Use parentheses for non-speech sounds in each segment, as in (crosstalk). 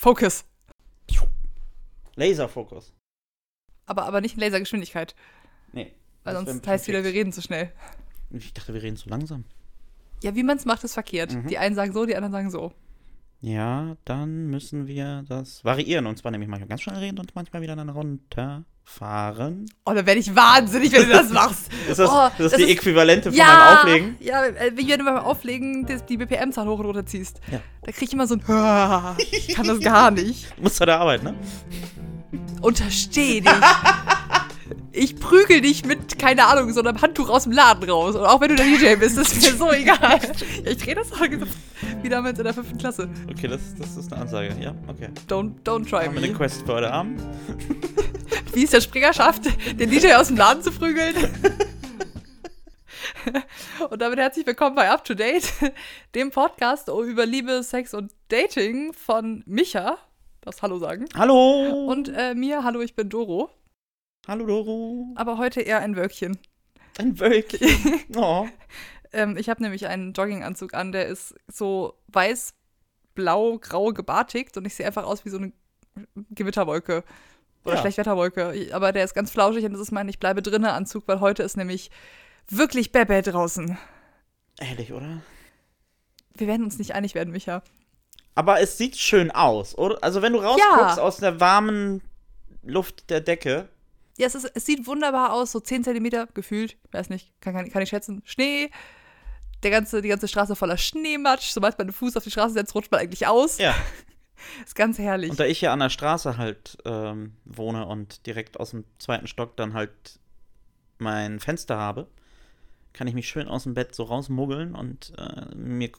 Focus. Laserfokus. Aber, aber nicht in Lasergeschwindigkeit. Nee. Weil sonst heißt wieder, wir reden zu schnell. Ich dachte, wir reden zu langsam. Ja, wie man es macht, ist verkehrt. Mhm. Die einen sagen so, die anderen sagen so. Ja, dann müssen wir das variieren. Und zwar nämlich manchmal ganz schnell reden und manchmal wieder dann runterfahren. Oh, da werde ich wahnsinnig, wenn du das (laughs) machst. Ist das, Oh, ist das, die ist- Äquivalente von ja, meinem Auflegen? Ja, äh, wie wenn du beim Auflegen die, die BPM-Zahl hoch und runter ziehst. Ja. Da krieg ich immer so ein "Ah, (laughs) Ich kann das gar nicht. (laughs) Du musst bei der Arbeit, ne? Untersteh dich. Ich prügel dich mit, keine Ahnung, so einem Handtuch aus dem Laden raus. Und auch wenn du der DJ bist, ist mir so egal. Ich drehe das auch wie damals in der fünften Klasse. Okay, das, das ist eine Ansage. Ja, okay. Don't, don't try Haben wir eine me. Quest für heute Abend? Wie es der Springer schafft, den DJ aus dem Laden zu prügeln. Und damit herzlich willkommen bei Up to Date, dem Podcast über Liebe, Sex und Dating von Micha. Darfst Hallo sagen. Hallo! Und äh, mir, hallo, ich bin Doro. Hallo, Doro. Aber heute eher ein Wölkchen. Ein Wölkchen. (laughs) Oh. Ähm, ich habe nämlich einen Jogginganzug an, der ist so weiß, blau, grau gebartigt und ich sehe einfach aus wie so eine Gewitterwolke. Oder Ja. Schlechtwetterwolke. Aber der ist ganz flauschig und das ist mein Ich bleibe drinne Anzug, weil heute ist nämlich wirklich Bebe draußen. Ehrlich, oder? Wir werden uns nicht einig werden, Micha. Aber es sieht schön aus, oder? Also, wenn du rausguckst Ja. aus der warmen Luft der Decke. Ja, es, ist, es sieht wunderbar aus, so 10 Zentimeter gefühlt, weiß nicht, kann, kann, kann ich schätzen. Schnee, der ganze, die ganze Straße voller Schneematsch. Sobald man den Fuß auf die Straße setzt, rutscht man eigentlich aus. Ja. (laughs) (laughs) Ist ganz herrlich. Und da ich ja an der Straße halt ähm, wohne und direkt aus dem zweiten Stock dann halt mein Fenster habe, kann ich mich schön aus dem Bett so rausmuggeln und äh, mir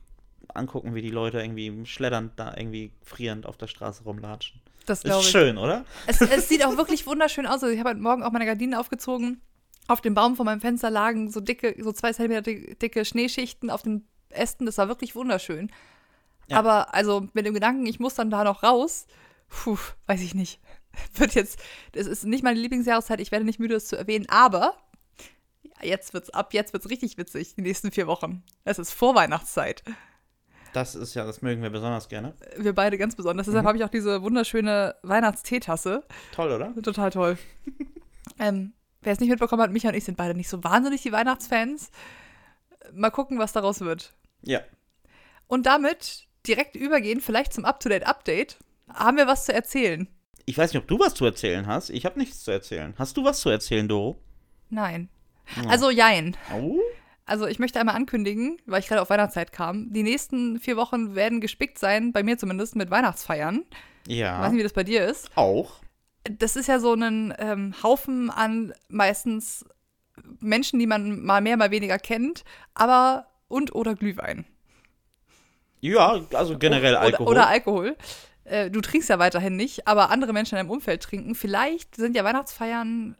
angucken, wie die Leute irgendwie schleddernd da irgendwie frierend auf der Straße rumlatschen. das glaube Ist ich. schön, oder? Es, es sieht auch (laughs) wirklich wunderschön aus. Also ich habe heute Morgen auch meine Gardinen aufgezogen. Auf dem Baum vor meinem Fenster lagen so dicke, so zwei Zentimeter dick- dicke Schneeschichten auf den Ästen. Das war wirklich wunderschön. Ja. Aber also mit dem Gedanken, ich muss dann da noch raus, puh, weiß ich nicht. (laughs) Wird jetzt, das ist nicht meine Lieblingsjahreszeit, ich werde nicht müde, es zu erwähnen, aber jetzt wird's ab, jetzt wird's richtig witzig, die nächsten vier Wochen. Es ist Vorweihnachtszeit. Das ist ja, das mögen wir besonders gerne. Wir beide ganz besonders. Deshalb Mhm. habe ich auch diese wunderschöne Weihnachtsteetasse. Toll, oder? Total toll. (laughs) ähm, wer es nicht mitbekommen hat, Micha und ich sind beide nicht so wahnsinnig die Weihnachtsfans. Mal gucken, was daraus wird. Ja. Und damit direkt übergehen, vielleicht zum Up-to-Date-Update. Haben wir was zu erzählen? Ich weiß nicht, ob du was zu erzählen hast. Ich habe nichts zu erzählen. Hast du was zu erzählen, Doro? Nein. Ja. Also, jein. Oh? Also, ich möchte einmal ankündigen, weil ich gerade auf Weihnachtszeit kam. Die nächsten vier Wochen werden gespickt sein, bei mir zumindest, mit Weihnachtsfeiern. Ich weiß Ja. nicht, wie das bei dir ist. Auch. das ist ja so ein ähm, Haufen an meistens Menschen, die man mal mehr, mal weniger kennt, aber und oder Glühwein. Ja, also generell oder, Alkohol. Oder Alkohol. Äh, du trinkst ja weiterhin nicht, aber andere Menschen in deinem Umfeld trinken. Vielleicht sind ja Weihnachtsfeiern,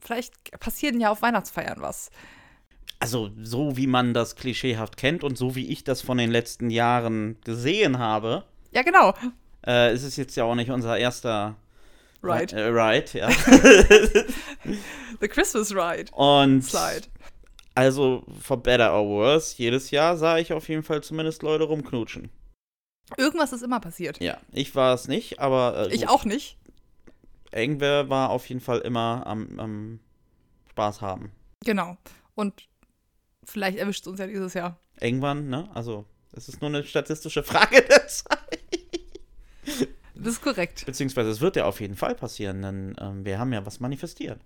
vielleicht passieren ja auf Weihnachtsfeiern was. also so wie man das klischeehaft kennt und so wie ich das von den letzten Jahren gesehen habe, Ja, genau. äh, ist es jetzt ja auch nicht unser erster Right. Äh, right, ja. (laughs) The Christmas Ride. Und Slide. Also for better or worse, jedes Jahr sah ich auf jeden Fall zumindest Leute rumknutschen. Irgendwas ist immer passiert. Ja, ich war es nicht, aber äh, Ich auch nicht. Irgendwer war auf jeden Fall immer am, am Spaß haben. Genau. Und vielleicht erwischt es uns ja dieses Jahr. Irgendwann, ne? Also, es ist nur eine statistische Frage der Zeit. Das ist korrekt. Beziehungsweise es wird ja auf jeden Fall passieren, denn ähm, wir haben ja was manifestiert.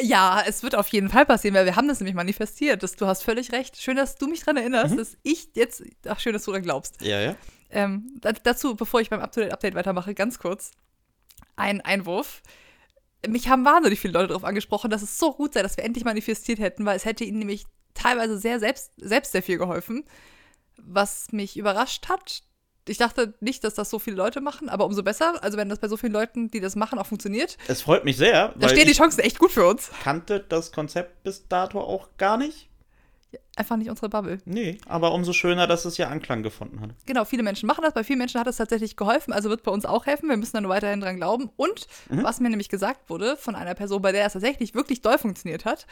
Ja, es wird auf jeden Fall passieren, weil wir haben das nämlich manifestiert. Das, du hast völlig recht. Schön, dass du mich daran erinnerst, Mhm. dass ich jetzt. Ach, schön, dass du daran glaubst. Ja, ja. Ähm, da, dazu, bevor ich beim Up-to-Date-Update weitermache, ganz kurz ein Einwurf. Mich haben wahnsinnig viele Leute darauf angesprochen, dass es so gut sei, dass wir endlich manifestiert hätten, weil es hätte ihnen nämlich teilweise sehr selbst, selbst sehr viel geholfen, was mich überrascht hat. Ich dachte nicht, dass das so viele Leute machen, aber umso besser. Also wenn das bei so vielen Leuten, die das machen, auch funktioniert, Es freut mich sehr, da weil stehen die Chancen echt gut für uns. kannte das Konzept bis dato auch gar nicht. Einfach nicht unsere Bubble. Nee, aber umso schöner, dass es ja Anklang gefunden hat. Genau, viele Menschen machen das. Bei vielen Menschen hat es tatsächlich geholfen, also wird bei uns auch helfen. Wir müssen da nur weiterhin dran glauben. Und Mhm. was mir nämlich gesagt wurde von einer Person, bei der es tatsächlich wirklich doll funktioniert hat,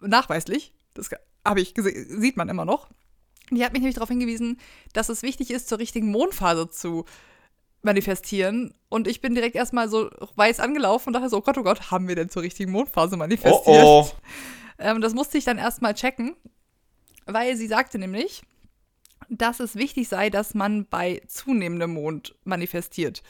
nachweislich, das habe ich gesehen, sieht man immer noch. Die hat mich nämlich darauf hingewiesen, dass es wichtig ist, zur richtigen Mondphase zu manifestieren. Und ich bin direkt erstmal so weiß angelaufen und dachte so, oh Gott, oh Gott, haben wir denn zur richtigen Mondphase manifestiert? Oh, oh. (laughs) Ähm, das musste ich dann erstmal checken, weil sie sagte nämlich, dass es wichtig sei, dass man bei zunehmendem Mond manifestiert.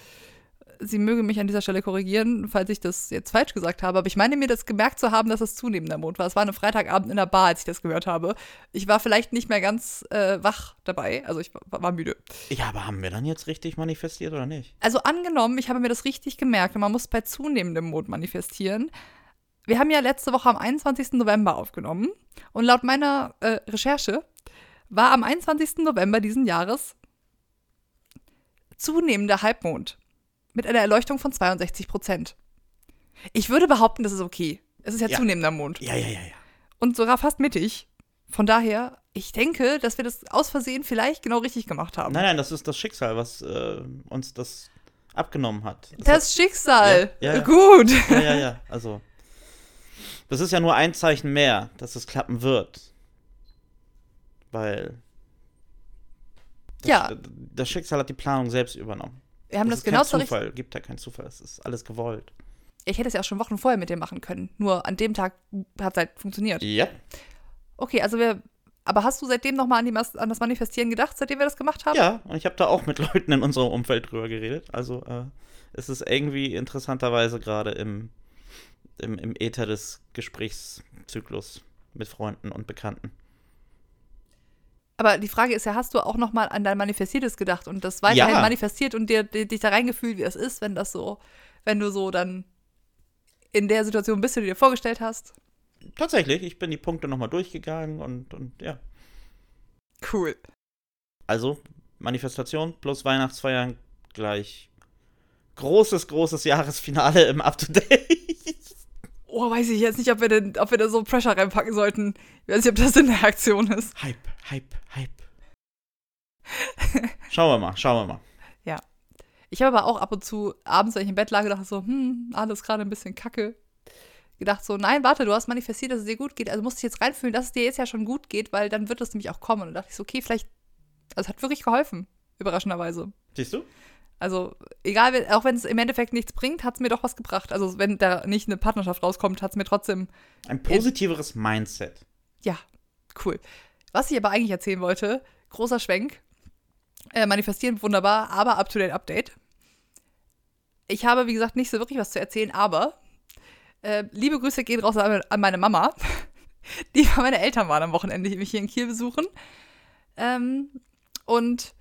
Sie möge mich an dieser Stelle korrigieren, falls ich das jetzt falsch gesagt habe, aber ich meine mir das gemerkt zu haben, dass es zunehmender Mond war. Es war eine Freitagabend in der Bar, als ich das gehört habe. Ich war vielleicht nicht mehr ganz äh, wach dabei, also ich war, war müde. Ja, aber haben wir dann jetzt richtig manifestiert oder nicht? Also angenommen, ich habe mir das richtig gemerkt und man muss bei zunehmendem Mond manifestieren. Wir haben ja letzte Woche am 21. November aufgenommen und laut meiner äh, Recherche war am 21. November diesen Jahres zunehmender Halbmond mit einer Erleuchtung von 62 Prozent. Ich würde behaupten, das ist okay. Es ist ja, Ja. zunehmender Mond. Ja, ja, ja, ja. Und sogar fast mittig. Von daher, ich denke, dass wir das aus Versehen vielleicht genau richtig gemacht haben. Nein, nein, das ist das Schicksal, was äh, uns das abgenommen hat. Das das Schicksal. Ja, ja. Gut. hat, ja, ja, ja. Also, das ist ja nur ein Zeichen mehr, dass es klappen wird. Weil. Das, Ja. Das Schicksal hat die Planung selbst übernommen. Wir haben das das, genau kein Zufall. Gibt ja keinen Zufall. Es ist alles gewollt. Ich hätte es ja auch schon Wochen vorher mit dir machen können. Nur an dem Tag hat es halt funktioniert. Ja. Okay, also wir. Aber hast du seitdem nochmal an, an das Manifestieren gedacht, seitdem wir das gemacht haben? Ja, und ich habe da auch mit Leuten in unserem Umfeld drüber geredet. Also äh, es ist irgendwie interessanterweise gerade im, im, im Äther des Gesprächszyklus mit Freunden und Bekannten. Aber die Frage ist ja, hast du auch nochmal an dein Manifestiertes gedacht und das weiterhin Ja. manifestiert und dir, dir, dich da reingefühlt, wie das ist, wenn das so, wenn du so dann in der Situation bist, die du dir vorgestellt hast? Tatsächlich, ich bin die Punkte nochmal durchgegangen und, und ja. Cool. Also, Manifestation plus Weihnachtsfeiern gleich großes, großes Jahresfinale im Up-to-Date. Oh, weiß ich jetzt nicht, ob wir, denn, ob wir da so Pressure reinpacken sollten. Ich weiß nicht, ob das in der Aktion ist. Hype, Hype, Hype. (laughs) Schauen wir mal, schauen wir mal. Ich habe aber auch ab und zu abends, wenn ich im Bett lag, gedacht so, hm, alles gerade ein bisschen kacke. Gedacht so, nein, warte, du hast manifestiert, dass es dir gut geht. Also musst du dich jetzt reinfühlen, dass es dir jetzt ja schon gut geht, weil dann wird es nämlich auch kommen. Und da dachte ich so, okay, vielleicht, also es hat wirklich geholfen, überraschenderweise. Siehst du? Also, egal, auch wenn es im Endeffekt nichts bringt, hat es mir doch was gebracht. Also, wenn da nicht eine Partnerschaft rauskommt, hat es mir trotzdem, Ein positiveres Mindset. ja, cool. Was ich aber eigentlich erzählen wollte, großer Schwenk, äh, manifestieren wunderbar, aber up-to-date-Update. Ich habe, wie gesagt, nicht so wirklich was zu erzählen, aber äh, liebe Grüße gehen raus an, an meine Mama, (laughs) die meine Eltern waren am Wochenende, die mich hier in Kiel besuchen. Ähm, und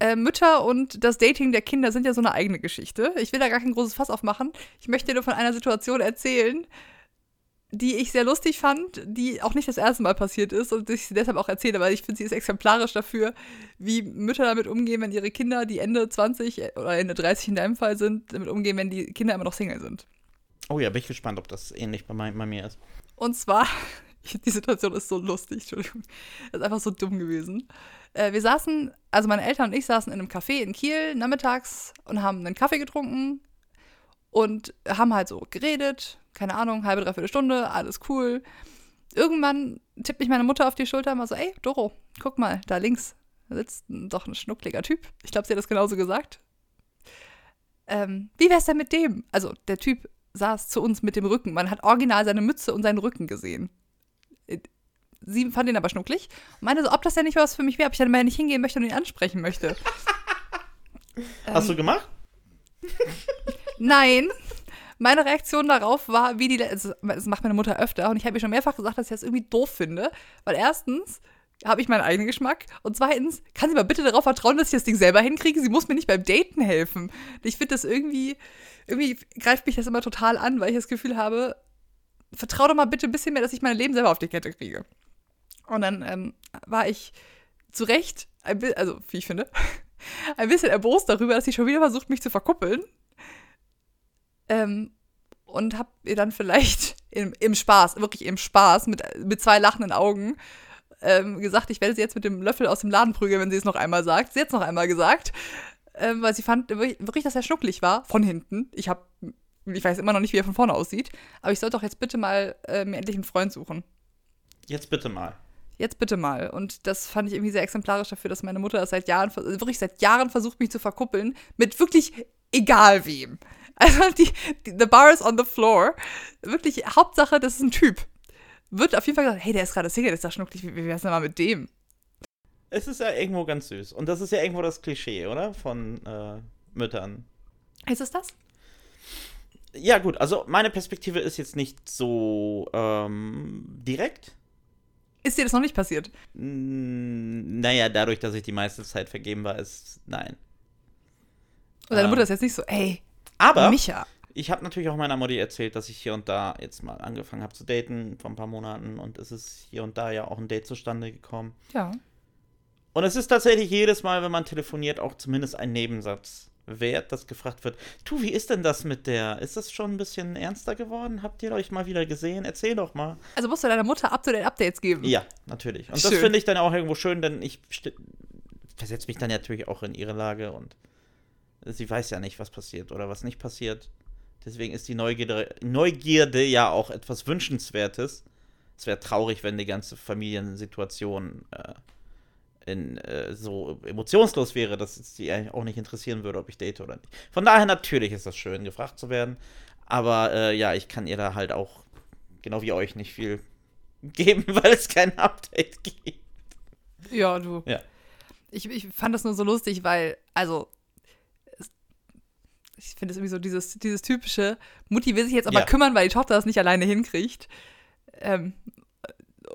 äh, Mütter und das Dating der Kinder sind ja so eine eigene Geschichte. Ich will da gar kein großes Fass aufmachen. Ich möchte dir nur von einer Situation erzählen, die ich sehr lustig fand, die auch nicht das erste Mal passiert ist und ich sie deshalb auch erzähle, weil ich finde, sie ist exemplarisch dafür, wie Mütter damit umgehen, wenn ihre Kinder, die Ende 20 oder Ende 30 in deinem Fall sind, damit umgehen, wenn die Kinder immer noch Single sind. Oh ja, bin ich gespannt, ob das ähnlich bei, mein, bei mir ist. Und zwar, (laughs) die Situation ist so lustig, Entschuldigung. Das ist einfach so dumm gewesen. Äh, wir saßen, also meine Eltern und ich saßen in einem Café in Kiel nachmittags und haben einen Kaffee getrunken und haben halt so geredet. Keine Ahnung, halbe, dreiviertel Stunde, alles cool. Irgendwann tippt mich meine Mutter auf die Schulter und mal so, ey, Doro, guck mal, da links sitzt doch ein schnuckliger Typ. Ich glaube, sie hat das genauso gesagt. Ähm, wie wär's denn mit dem? Also, der Typ saß zu uns mit dem Rücken. Man hat original seine Mütze und seinen Rücken gesehen. Sie fand ihn aber schnucklig und meinte so, ob das denn nicht was für mich wäre, ob ich dann mal nicht hingehen möchte und ihn ansprechen möchte. (laughs) Hast du gemacht? Nein. Meine Reaktion darauf war, wie die. also, Das macht meine Mutter öfter und ich habe ihr schon mehrfach gesagt, dass ich das irgendwie doof finde. Weil erstens habe ich meinen eigenen Geschmack und zweitens kann sie mal bitte darauf vertrauen, dass ich das Ding selber hinkriege. Sie muss mir nicht beim Daten helfen. Ich finde das irgendwie. Irgendwie greift mich das immer total an, weil ich das Gefühl habe, vertrau doch mal bitte ein bisschen mehr, dass ich mein Leben selber auf die Kette kriege. Und dann ähm, war ich zu Recht, also wie ich finde, (laughs) ein bisschen erbost darüber, dass sie schon wieder versucht, mich zu verkuppeln. Ähm, und hab ihr dann vielleicht (laughs) im, im Spaß, wirklich im Spaß, mit, mit zwei lachenden Augen, ähm, gesagt, ich werde sie jetzt mit dem Löffel aus dem Laden prügeln, wenn sie es noch einmal sagt. Sie hat es noch einmal gesagt, ähm, weil sie fand wirklich, wirklich, dass er schnucklig war, von hinten. Ich hab, ich weiß immer noch nicht, wie er von vorne aussieht, aber ich sollte doch jetzt bitte mal äh, mir endlich einen Freund suchen. Jetzt bitte mal. Jetzt bitte mal. Und das fand ich irgendwie sehr exemplarisch dafür, dass meine Mutter das seit Jahren, also wirklich seit Jahren versucht, mich zu verkuppeln. Mit wirklich egal wem. (laughs) Also die, die the bar is on the floor. Wirklich, Hauptsache, das ist ein Typ. Wird auf jeden Fall gesagt, hey, der ist gerade Single, der ist da schnucklig, wie, wie wär's denn mal mit dem? Es ist ja irgendwo ganz süß. Und das ist ja irgendwo das Klischee, oder? Von äh, Müttern. Ist es das? Ja, gut, also meine Perspektive ist jetzt nicht so ähm, direkt. Ist dir das noch nicht passiert? Mm, Naja, dadurch, dass ich die meiste Zeit vergeben war, ist nein. Und deine Ähm. Mutter ist jetzt nicht so, ey, Aber Micha. ich habe natürlich auch meiner Mutti erzählt, dass ich hier und da jetzt mal angefangen habe zu daten vor ein paar Monaten und es ist hier und da ja auch ein Date zustande gekommen. Ja. Und es ist tatsächlich jedes Mal, wenn man telefoniert, auch zumindest ein Nebensatz wert, dass gefragt wird, du, wie ist denn das mit der? Ist das schon ein bisschen ernster geworden? Habt ihr euch mal wieder gesehen? Erzähl doch mal. Also musst du deiner Mutter up-to-date-Updates geben. Ja, natürlich. Und das Schön. finde ich dann auch irgendwo schön, denn ich versetze mich dann natürlich auch in ihre Lage und sie weiß ja nicht, was passiert oder was nicht passiert. Deswegen ist die Neugierde, Neugierde ja auch etwas Wünschenswertes. Es wäre traurig, wenn die ganze Familiensituation äh, in, äh, so emotionslos wäre, dass es die eigentlich auch nicht interessieren würde, ob ich date oder nicht. Von daher natürlich ist das schön, gefragt zu werden. Aber äh, ja, ich kann ihr da halt auch, genau wie euch, nicht viel (laughs) geben, weil es kein Update gibt. Ja, du. Ja. Ich, ich fand das nur so lustig, weil, also, ich finde es irgendwie so dieses, dieses typische, Mutti will sich jetzt aber Ja. kümmern, weil die Tochter das nicht alleine hinkriegt. Ähm,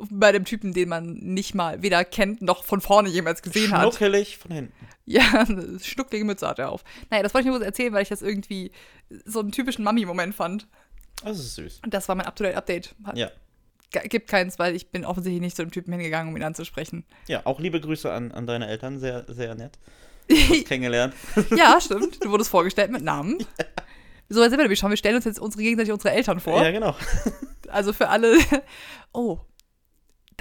bei dem Typen, den man nicht mal weder kennt noch von vorne jemals gesehen hat. Schnuckelig von hinten. Ja, (laughs) schnucklige Mütze hat er auf. Naja, das wollte ich nur kurz erzählen, weil ich das irgendwie so einen typischen Mami-Moment fand. Das ist süß. Und das war mein Up-to-Date-Update. Ja. Gibt keins, weil ich bin offensichtlich nicht zu dem Typen hingegangen, um ihn anzusprechen. Ja, auch liebe Grüße an, an deine Eltern, sehr, sehr nett. (laughs) Kennengelernt. (laughs) Ja, stimmt. Du wurdest vorgestellt mit Namen. So, jetzt sind wir nämlich schon. Wir stellen uns jetzt unsere gegenseitig unsere Eltern vor. Ja, genau. Also für alle. Oh,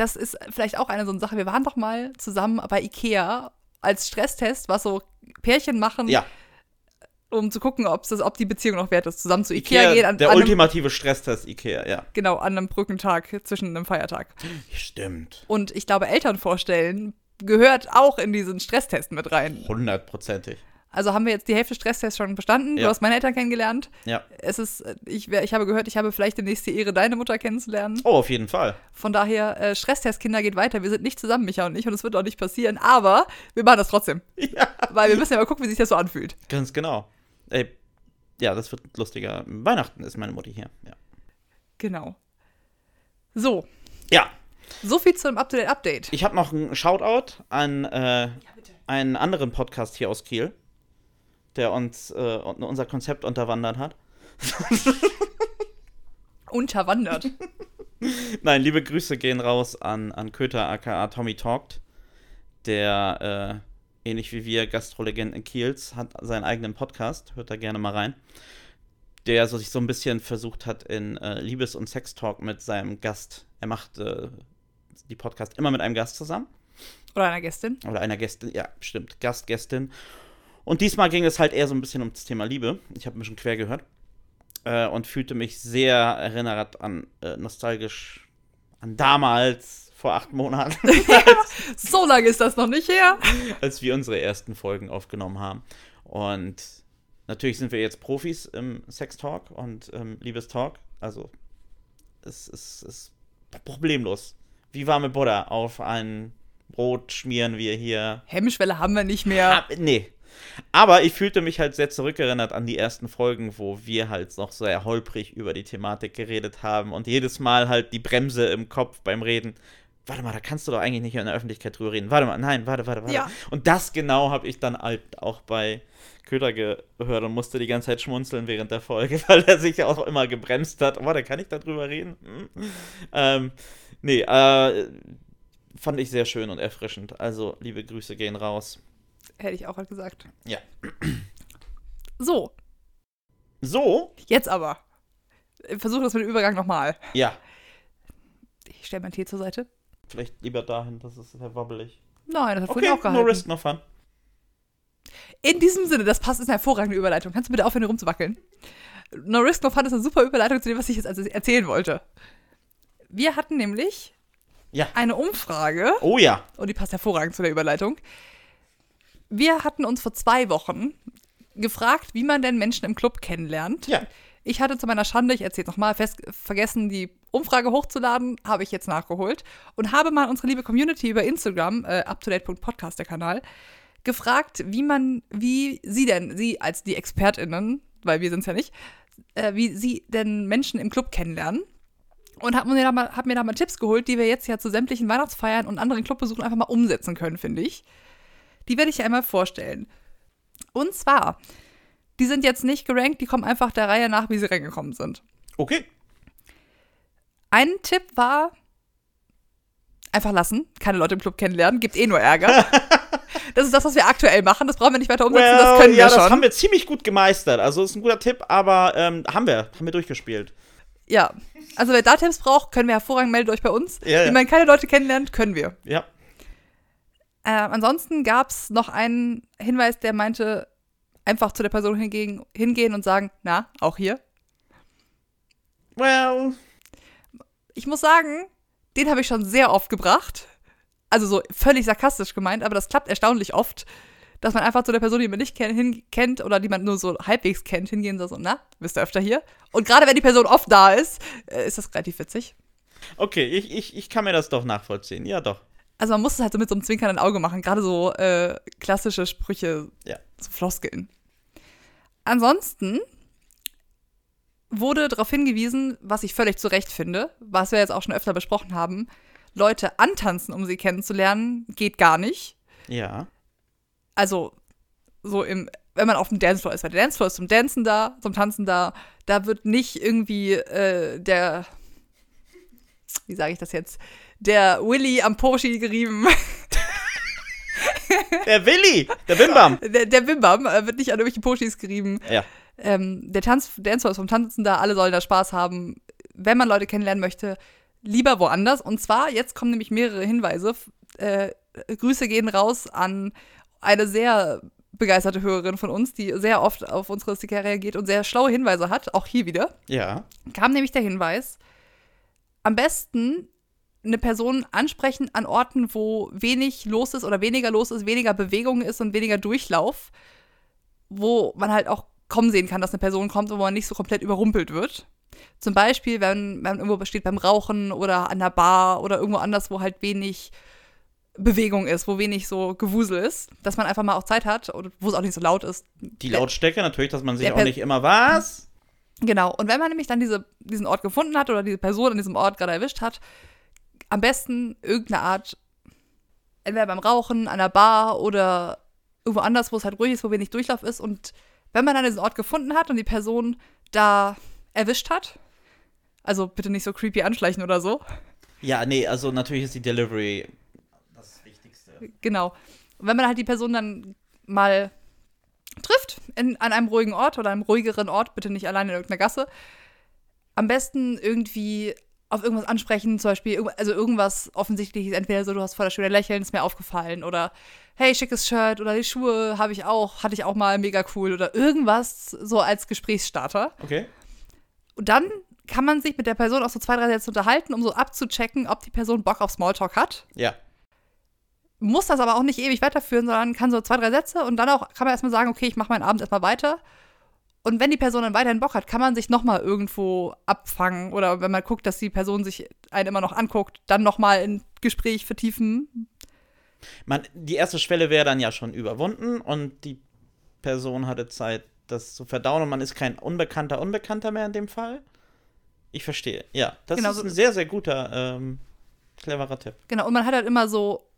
das ist vielleicht auch eine so eine Sache. Wir waren doch mal zusammen bei Ikea als Stresstest, was so Pärchen machen, Ja, um zu gucken, ob's das, ob die Beziehung noch wert ist. Zusammen zu Ikea, Ikea, gehen an, der an einem, ultimative Stresstest Ikea, ja. genau, an einem Brückentag zwischen einem Feiertag. Stimmt. Und ich glaube, Eltern vorstellen gehört auch in diesen Stresstest mit rein. Hundertprozentig. Also haben wir jetzt die Hälfte Stresstest schon bestanden. Du Ja. hast meine Eltern kennengelernt. Ja. Es ist, äh, ich, ich habe gehört, ich habe vielleicht demnächst die Ehre, deine Mutter kennenzulernen. Oh, auf jeden Fall. Von daher, äh, Stresstest-Kinder geht weiter. Wir sind nicht zusammen, Micha und ich, und es wird auch nicht passieren. Aber wir machen das trotzdem. (laughs) Ja. Weil wir müssen ja mal gucken, wie sich das so anfühlt. Ganz genau. Ey, ja, das wird lustiger. Weihnachten ist meine Mutti hier. Ja. Genau. So, Ja, so viel zu einem Up-to-Date-Update. ich habe noch einen Shoutout an äh, einen anderen Podcast hier aus Kiel, der uns äh, unser Konzept unterwandert hat. (laughs) Unterwandert. (laughs) Nein, liebe Grüße gehen raus an, an Köter aka Tommy Talked, der äh, ähnlich wie wir Gastrolegenden Kiels hat seinen eigenen Podcast, hört da gerne mal rein, der so sich so ein bisschen versucht hat in äh, Liebes- und Sextalk mit seinem Gast. Er macht äh, die Podcast immer mit einem Gast zusammen Oder einer Gästin. oder einer Gästin, ja, stimmt, Gast, Gästin. Und diesmal ging es halt eher so ein bisschen um das Thema Liebe. Ich habe ein bisschen quer gehört äh, und fühlte mich sehr erinnert an äh, nostalgisch an damals vor acht Monaten, (laughs) So lange ist das noch nicht her. als wir unsere ersten Folgen aufgenommen haben. Und natürlich sind wir jetzt Profis im Sex-Talk und ähm, Liebestalk. Also es ist, ist problemlos. Wie warme Butter auf ein Brot schmieren wir hier Hemmschwelle haben wir nicht mehr. Ah, nee. Aber ich fühlte mich halt sehr zurückerinnert an die ersten Folgen, wo wir halt noch sehr holprig über die Thematik geredet haben und jedes Mal halt die Bremse im Kopf beim Reden. Warte mal, da kannst du doch eigentlich nicht in der Öffentlichkeit drüber reden. Warte mal, nein, warte, warte, warte. Ja. Und das genau habe ich dann halt auch bei Köder gehört und musste die ganze Zeit schmunzeln während der Folge, (laughs) weil er sich ja auch immer gebremst hat. Warte, kann ich da drüber reden? Hm. Ähm, nee, äh, fand ich sehr schön und erfrischend. Also, liebe Grüße gehen raus. Hätte ich auch halt gesagt. Ja. So, So, jetzt aber. Versuche das mit dem Übergang nochmal. ja. Ich stelle meinen Tee zur Seite. Vielleicht lieber dahin, das ist sehr wobbelig. Nein, das hat Okay, vorhin auch no gehalten. risk, no fun. In diesem Sinne, das passt, ist eine hervorragende Überleitung. Kannst du bitte aufhören, rumzuwackeln? No Risk, No Fun ist eine super Überleitung zu dem, was ich jetzt also erzählen wollte. Wir hatten nämlich Ja. eine Umfrage. Oh ja. Und die passt hervorragend zu der Überleitung. Wir hatten uns vor zwei Wochen gefragt, wie man denn Menschen im Club kennenlernt. Ja. Ich hatte zu meiner Schande, ich erzähle nochmal, vergessen, die Umfrage hochzuladen, habe ich jetzt nachgeholt und habe mal unsere liebe Community über Instagram, äh, uptodate.podcast, der Kanal, gefragt, wie man, wie sie denn, sie als die ExpertInnen, weil wir sind es ja nicht, äh, wie sie denn Menschen im Club kennenlernen. Und habe mir, da mal, hab mir da mal Tipps geholt, die wir jetzt ja zu sämtlichen Weihnachtsfeiern und anderen Clubbesuchen einfach mal umsetzen können, finde ich. Die werde ich ja einmal vorstellen. Und zwar, die sind jetzt nicht gerankt, die kommen einfach der Reihe nach, wie sie reingekommen sind. Okay. Ein Tipp war, einfach lassen, keine Leute im Club kennenlernen, gibt eh nur Ärger. (laughs) das ist das, was wir aktuell machen, das brauchen wir nicht weiter umsetzen, das können ja, wir schon. das haben wir ziemlich gut gemeistert. Also ist ein guter Tipp, aber ähm, haben wir, haben wir durchgespielt. Ja, also wer da Tipps braucht, können wir hervorragend, meldet euch bei uns. Ja, ja. Wie man keine Leute kennenlernt, können wir. Ja. Äh, ansonsten gab es noch einen Hinweis, der meinte, einfach zu der Person hingehen, hingehen und sagen, na, auch hier. Well, Ich muss sagen, den habe ich schon sehr oft gebracht. Also so völlig sarkastisch gemeint, aber das klappt erstaunlich oft, dass man einfach zu der Person, die man nicht kennt, hin, kennt oder die man nur so halbwegs kennt, hingehen und so, na, bist du öfter hier? Und gerade wenn die Person oft da ist, äh, ist das relativ witzig. okay, ich, ich, ich kann mir das doch nachvollziehen. Ja, doch. Also man muss es halt so mit so einem zwinkernden Auge machen, gerade so äh, klassische Sprüche, Ja. so Floskeln. Ansonsten wurde darauf hingewiesen, was ich völlig zu Recht finde, was wir jetzt auch schon öfter besprochen haben, Leute antanzen, um sie kennenzulernen, geht gar nicht. Ja. Also so im, wenn man auf dem Dancefloor ist, weil der Dancefloor ist zum Dancen da, zum Tanzen da, da wird nicht irgendwie äh, der, wie sage ich das jetzt, der Willy am Poschi gerieben. (laughs) Der Willi, der Bimbam. Der, der Bimbam äh, wird nicht an irgendwelche Poschis gerieben. Ja. Ähm, der Tanz, Dancefloor ist vom Tanzen da, alle sollen da Spaß haben. Wenn man Leute kennenlernen möchte, lieber woanders. Und zwar, jetzt kommen nämlich mehrere Hinweise. Äh, Grüße gehen raus an eine sehr begeisterte Hörerin von uns, die sehr oft auf unsere Sticker reagiert und sehr schlaue Hinweise hat. Auch hier wieder Ja. kam nämlich der Hinweis, am besten eine Person ansprechen an Orten, wo wenig los ist oder weniger los ist, weniger Bewegung ist und weniger Durchlauf, wo man halt auch kommen sehen kann, dass eine Person kommt, wo man nicht so komplett überrumpelt wird. Zum Beispiel, wenn man irgendwo steht beim Rauchen oder an der Bar oder irgendwo anders, wo halt wenig Bewegung ist, wo wenig so Gewusel ist, dass man einfach mal auch Zeit hat oder wo es auch nicht so laut ist, Die Lautstärke natürlich, dass man sich auch Per- nicht immer was. Genau, und wenn man nämlich dann diese, diesen Ort gefunden hat oder diese Person an diesem Ort gerade erwischt hat, am besten irgendeine Art, entweder beim Rauchen, an der Bar oder irgendwo anders, wo es halt ruhig ist, wo wenig Durchlauf ist. Und wenn man dann diesen Ort gefunden hat und die Person da erwischt hat, also bitte nicht so creepy anschleichen oder so, Ja, nee, also natürlich ist die Delivery das Wichtigste. genau. Und wenn man halt die Person dann mal trifft, in, an einem ruhigen Ort oder einem ruhigeren Ort, bitte nicht alleine in irgendeiner Gasse, am besten irgendwie auf irgendwas ansprechen, zum Beispiel, also irgendwas Offensichtliches, entweder so, du hast voll das schöne Lächeln, ist mir aufgefallen, oder hey, schickes Shirt, oder die Schuhe habe ich auch, hatte ich auch mal, mega cool, oder irgendwas so als Gesprächsstarter. Okay. Und dann kann man sich mit der Person auch so zwei, drei Sätze unterhalten, um so abzuchecken, ob die Person Bock auf Smalltalk hat Ja. muss das aber auch nicht ewig weiterführen, sondern kann so zwei, drei Sätze und dann auch kann man erstmal sagen, okay, ich mache meinen Abend erstmal weiter. Und wenn die Person dann weiterhin Bock hat, kann man sich nochmal irgendwo abfangen oder wenn man guckt, dass die Person sich einen immer noch anguckt, dann nochmal ein Gespräch vertiefen. Man, die erste Schwelle wäre dann ja schon überwunden und die Person hatte Zeit, das zu verdauen und man ist kein unbekannter Unbekannter mehr in dem Fall. Ich verstehe. Ja, das Genau ist ein sehr, sehr guter, ähm, cleverer Tipp. Genau, und man hat halt immer so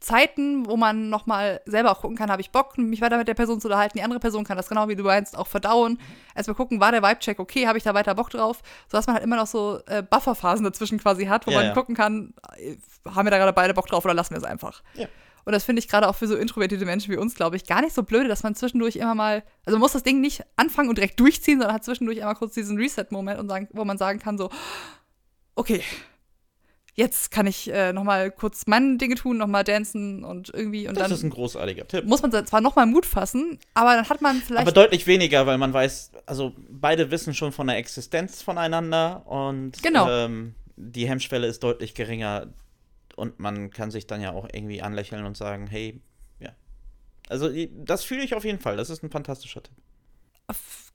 Zeiten, wo man nochmal selber auch gucken kann, habe ich Bock, mich weiter mit der Person zu unterhalten. Die andere Person kann das genau wie du meinst auch verdauen. Erstmal gucken, war der Vibe-Check okay, habe ich da weiter Bock drauf? Sodass man halt immer noch so äh, Bufferphasen dazwischen quasi hat, wo Ja, man ja. gucken kann, äh, haben wir da gerade beide Bock drauf oder lassen wir es einfach. Ja. Und das finde ich gerade auch für so introvertierte Menschen wie uns, glaube ich, gar nicht so blöde, dass man zwischendurch immer mal, also man muss das Ding nicht anfangen und direkt durchziehen, sondern hat zwischendurch einmal kurz diesen Reset-Moment, und sagen, wo man sagen kann so, okay, jetzt kann ich äh, noch mal kurz meine Dinge tun, noch mal dancen und irgendwie und Das dann ist ein großartiger Tipp. muss man zwar noch mal Mut fassen, aber dann hat man vielleicht Aber deutlich weniger, weil man weiß, also beide wissen schon von der Existenz voneinander und Genau. ähm, die Hemmschwelle ist deutlich geringer und man kann sich dann ja auch irgendwie anlächeln und sagen, hey, ja. Also das fühle ich auf jeden Fall. Das ist ein fantastischer Tipp.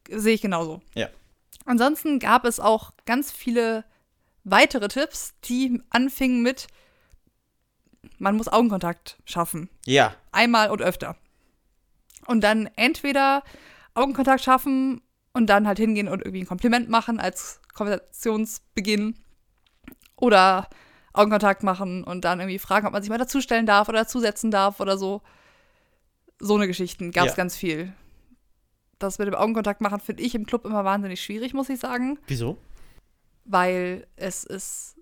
Sehe ich genauso. Ja. Ansonsten gab es auch ganz viele weitere Tipps, die anfingen mit, man muss Augenkontakt schaffen. Ja. Einmal und öfter. Und dann entweder Augenkontakt schaffen und dann halt hingehen und irgendwie ein Kompliment machen als Konversationsbeginn. Oder Augenkontakt machen und dann irgendwie fragen, ob man sich mal dazustellen darf oder dazusetzen darf oder so. So eine Geschichten gab es ja. ganz viel. Das mit dem Augenkontakt machen finde ich im Club immer wahnsinnig schwierig, muss ich sagen. Wieso? Weil es ist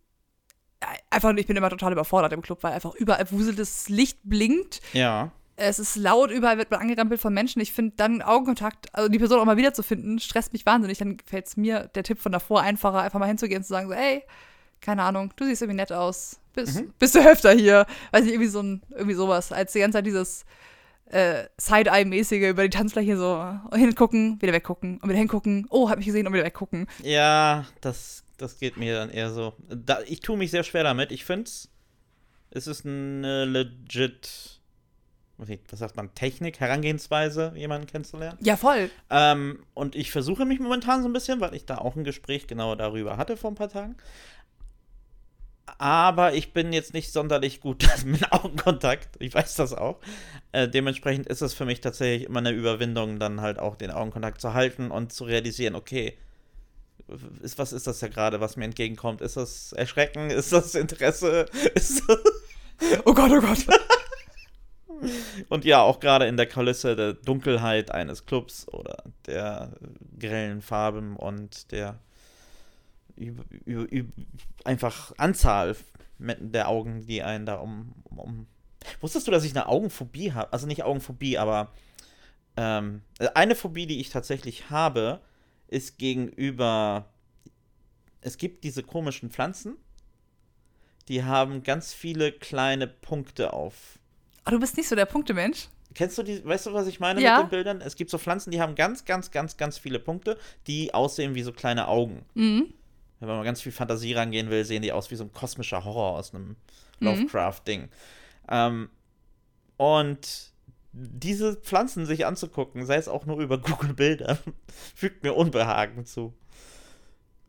einfach, ich bin immer total überfordert im Club, weil einfach überall wuseltes Licht blinkt. Ja. Es ist laut, überall wird man angerempelt von Menschen. Ich finde dann Augenkontakt, also die Person auch mal wiederzufinden, stresst mich wahnsinnig. Dann fällt es mir der Tipp von davor einfacher, einfach mal hinzugehen und zu sagen, so, ey, keine Ahnung, du siehst irgendwie nett aus. Bist, mhm. bist du öfter hier? Weiß nicht, irgendwie so ein, irgendwie sowas. Als die ganze Zeit dieses äh, Side-Eye-mäßige über die Tanzfläche so hingucken, wieder weggucken und wieder hingucken. Oh, hab mich gesehen und wieder weggucken. Ja, das, das geht mir dann eher so. Da, ich tue mich sehr schwer damit. Ich finde es ist eine legit was sagt man, Technik, Herangehensweise, jemanden kennenzulernen. Ja, voll. Ähm, und ich versuche mich momentan so ein bisschen, weil ich da auch ein Gespräch genau darüber hatte vor ein paar Tagen. Aber ich bin jetzt nicht sonderlich gut (laughs) mit Augenkontakt. Ich weiß das auch. Äh, dementsprechend ist es für mich tatsächlich immer eine Überwindung, dann halt auch den Augenkontakt zu halten und zu realisieren, okay, ist, was ist das ja gerade, was mir entgegenkommt? Ist das Erschrecken? Ist das Interesse? (laughs) Ist das oh Gott, oh Gott. (laughs) Und ja, auch gerade in der Kulisse der Dunkelheit eines Clubs oder der grellen Farben und der einfach Anzahl der Augen, die einen da um, um. Wusstest du, dass ich eine Augenphobie habe? Also nicht Augenphobie, aber ähm, eine Phobie, die ich tatsächlich habe, ist gegenüber. Es gibt diese komischen Pflanzen, die haben ganz viele kleine Punkte auf Oh, du bist nicht so der Punktemensch. Kennst du die, weißt du, was ich meine ja. mit den Bildern? Es gibt so Pflanzen, die haben ganz, ganz, ganz, ganz viele Punkte, die aussehen wie so kleine Augen. Mhm. Wenn man ganz viel Fantasie rangehen will, sehen die aus wie so ein kosmischer Horror aus einem mhm. Lovecraft-Ding. Ähm, und diese Pflanzen sich anzugucken, sei es auch nur über (laughs) Google Bilder, fügt mir Unbehagen zu.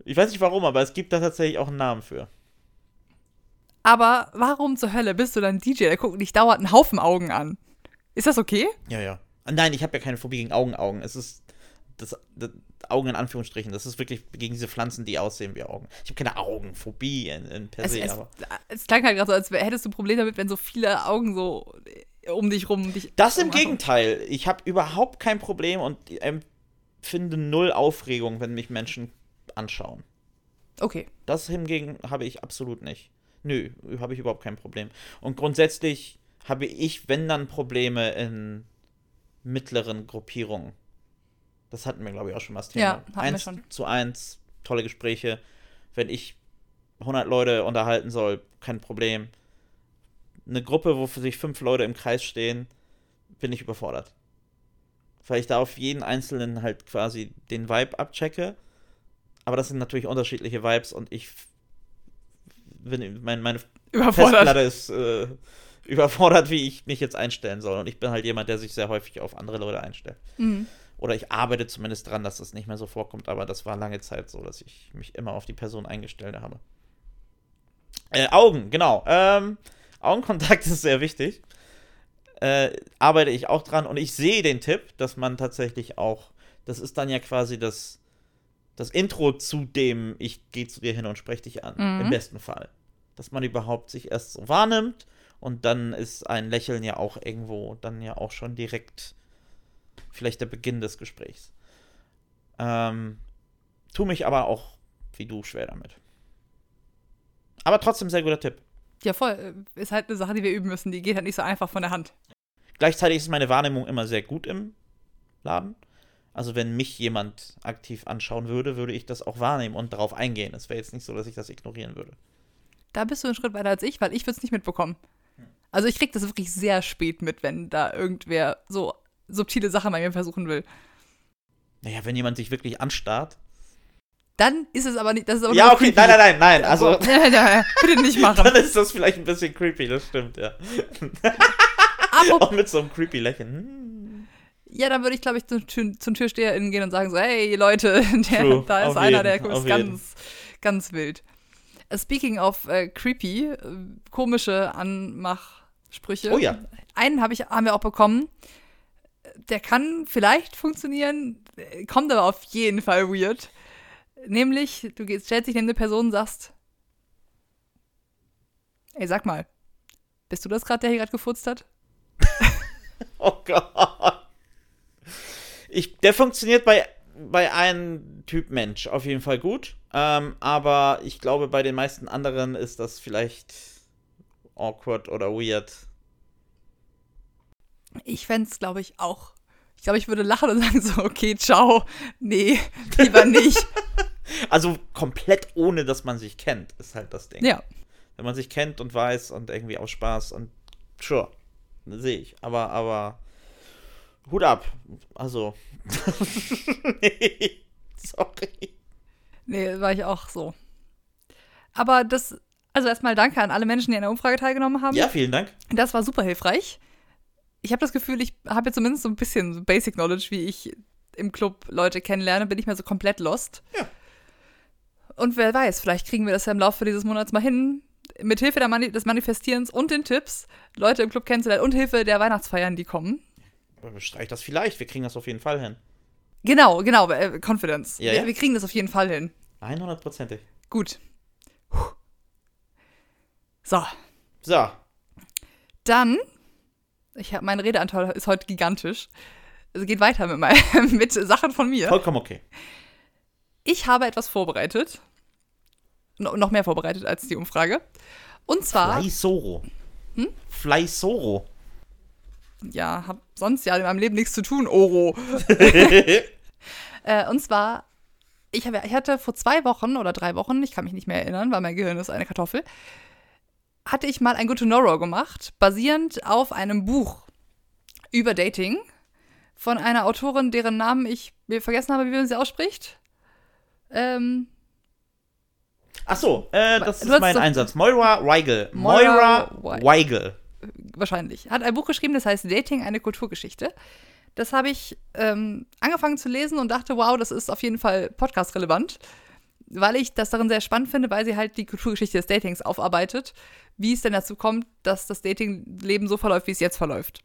Ich weiß nicht warum, aber es gibt da tatsächlich auch einen Namen für. Aber warum zur Hölle bist du dann DJ? Der guckt dich dauernd einen Haufen Augen an. Ist das okay? Ja, ja. Nein, ich habe ja keine Phobie gegen Augen, Augen. Es ist das, das, Augen in Anführungsstrichen. Das ist wirklich gegen diese Pflanzen, die aussehen wie Augen. Ich habe keine Augenphobie in, in per se, es, aber. Es klang halt gerade so, als hättest du ein Problem damit, wenn so viele Augen so um dich rum dich. Das im Gegenteil. Ich habe überhaupt kein Problem und empfinde null Aufregung, wenn mich Menschen anschauen. Okay. Das hingegen habe ich absolut nicht. Nö, habe ich überhaupt kein Problem. Und grundsätzlich habe ich, wenn dann, Probleme in mittleren Gruppierungen. Das hatten wir, glaube ich, auch schon mal das Thema. Ja, hatten eins wir schon. zu eins, tolle Gespräche. Wenn ich 100 Leute unterhalten soll, kein Problem. Eine Gruppe, wo für sich fünf Leute im Kreis stehen, bin ich überfordert. Weil ich da auf jeden Einzelnen halt quasi den Vibe abchecke. Aber das sind natürlich unterschiedliche Vibes und ich bin, mein, meine Festplatte ist äh, überfordert, wie ich mich jetzt einstellen soll. Und ich bin halt jemand, der sich sehr häufig auf andere Leute einstellt. Mhm. Oder ich arbeite zumindest dran, dass das nicht mehr so vorkommt, aber das war lange Zeit so, dass ich mich immer auf die Person eingestellt habe. Äh, Augen, genau. Ähm, Augenkontakt (laughs) ist sehr wichtig. Äh, arbeite ich auch dran und ich sehe den Tipp, dass man tatsächlich auch, das ist dann ja quasi das das Intro zu dem, ich gehe zu dir hin und spreche dich an. Mhm. Im besten Fall. Dass man überhaupt sich erst so wahrnimmt und dann ist ein Lächeln ja auch irgendwo, dann ja auch schon direkt vielleicht der Beginn des Gesprächs. Ähm, tu mich aber auch wie du schwer damit. Aber trotzdem sehr guter Tipp. Ja, voll. Ist halt eine Sache, die wir üben müssen. Die geht halt nicht so einfach von der Hand. Gleichzeitig ist meine Wahrnehmung immer sehr gut im Laden. Also wenn mich jemand aktiv anschauen würde, würde ich das auch wahrnehmen und darauf eingehen. Es wäre jetzt nicht so, dass ich das ignorieren würde. Da bist du einen Schritt weiter als ich, weil ich würde es nicht mitbekommen. Also ich kriege das wirklich sehr spät mit, wenn da irgendwer so subtile Sachen bei mir versuchen will. Naja, wenn jemand sich wirklich anstarrt. Dann ist es aber nicht, das ist aber Ja, okay, creepy. nein, nein, nein, nein. Also, (laughs) bitte nicht (laughs) machen. dann ist das vielleicht ein bisschen creepy, das stimmt, ja. Auch mit so einem creepy Lächeln. Hm. ja, dann würde ich, glaube ich, zum, zum TürsteherInnen gehen und sagen so, hey, Leute, (laughs) der, da ist auf einer, jeden, der auf ist jeden. ganz, ganz wild. Äh, Speaking of äh, creepy, äh, komische Anmachsprüche. Oh ja. Einen hab ich, haben wir auch bekommen. Der kann vielleicht funktionieren, äh, kommt aber auf jeden Fall weird. Nämlich, du gehst, stellst dich neben eine Person und sagst, ey, sag mal, bist du das gerade, der hier gerade gefurzt hat? (laughs) Oh Gott. Ich, der funktioniert bei, bei einem Typ Mensch auf jeden Fall gut. Ähm, aber ich glaube, bei den meisten anderen ist das vielleicht awkward oder weird. Ich fände es, glaube ich, auch. Ich glaube, ich würde lachen und sagen so, okay, ciao. Nee, lieber nicht. (laughs) Also komplett ohne, dass man sich kennt, ist halt das Ding. ja. Wenn man sich kennt und weiß und irgendwie aus Spaß und sure, sehe ich. Aber, aber Hut ab. Also. nee, (laughs) sorry. Nee, war ich auch so. Aber das, also erstmal danke an alle Menschen, die an der Umfrage teilgenommen haben. Ja, vielen Dank. Das war super hilfreich. Ich habe das Gefühl, ich habe jetzt zumindest so ein bisschen Basic Knowledge, wie ich im Club Leute kennenlerne, bin ich mir so komplett lost. Ja. Und wer weiß, vielleicht kriegen wir das ja im Laufe dieses Monats mal hin, mit Hilfe Mani des Manifestierens und den Tipps, Leute im Club kennenzulernen und Hilfe der Weihnachtsfeiern, die kommen. Streich das vielleicht, wir kriegen das auf jeden Fall hin. Genau, genau, äh, Confidence. Ja, wir, ja. wir kriegen das auf jeden Fall hin. 100%ig. Gut. Puh. So, So, dann, ich hab, mein Redeanteil ist heute gigantisch. Es geht weiter mit, mein, (laughs) mit Sachen von mir. vollkommen okay. Ich habe etwas vorbereitet. No, noch mehr vorbereitet als die Umfrage. Und zwar, Fly Soro. Hm? Fly Soro. ja, hab sonst ja in meinem Leben nichts zu tun, Oro. (laughs) Äh, und zwar, ich, hab, ich hatte vor zwei Wochen oder drei Wochen, ich kann mich nicht mehr erinnern, weil mein Gehirn ist eine Kartoffel, hatte ich mal ein Good to Know gemacht, basierend auf einem Buch über Dating von einer Autorin, deren Namen ich mir vergessen habe, wie man sie ausspricht. Ähm, Ach so, äh, das ist mein Einsatz. Moira Weigel. Moira Moira Wei- Weigel. wahrscheinlich. Hat ein Buch geschrieben, das heißt Dating, eine Kulturgeschichte. Das habe ich ähm, angefangen zu lesen und dachte, wow, das ist auf jeden Fall podcast-relevant, weil ich das darin sehr spannend finde, weil sie halt die Kulturgeschichte des Datings aufarbeitet, wie es denn dazu kommt, dass das Datingleben so verläuft, wie es jetzt verläuft.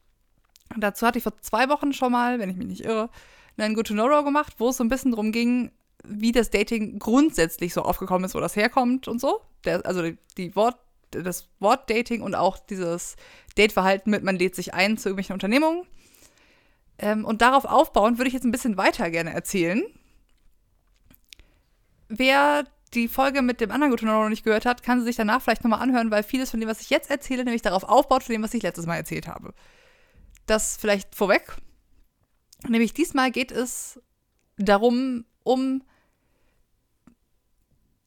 Und dazu hatte ich vor zwei Wochen schon mal, wenn ich mich nicht irre, einen Good to Know Row gemacht, wo es so ein bisschen darum ging, wie das Dating grundsätzlich so aufgekommen ist, wo das herkommt und so. Der, also die, Wort, das Wort Dating und auch dieses Dateverhalten mit, man lädt sich ein zu irgendwelchen Unternehmungen. Ähm, und darauf aufbauend würde ich jetzt ein bisschen weiter gerne erzählen. Wer die Folge mit dem anderen Know noch nicht gehört hat, kann sie sich danach vielleicht nochmal anhören, weil vieles von dem, was ich jetzt erzähle, nämlich darauf aufbaut, von dem, was ich letztes Mal erzählt habe. Das vielleicht vorweg. Nämlich diesmal geht es darum, um.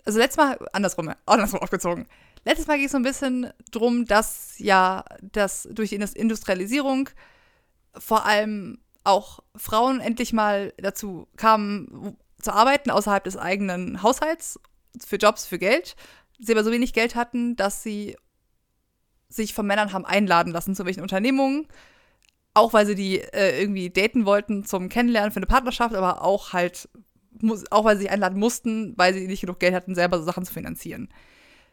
Also letztes Mal, andersrum, andersrum aufgezogen. Letztes Mal ging es so ein bisschen drum, dass ja das durch die Indus- Industrialisierung vor allem auch Frauen endlich mal dazu kamen, zu arbeiten außerhalb des eigenen Haushalts, für Jobs, für Geld. Sie aber so wenig Geld hatten, dass sie sich von Männern haben einladen lassen zu welchen Unternehmungen. Auch weil sie die äh, irgendwie daten wollten zum Kennenlernen für eine Partnerschaft, aber auch halt, auch weil sie sich einladen mussten, weil sie nicht genug Geld hatten, selber so Sachen zu finanzieren.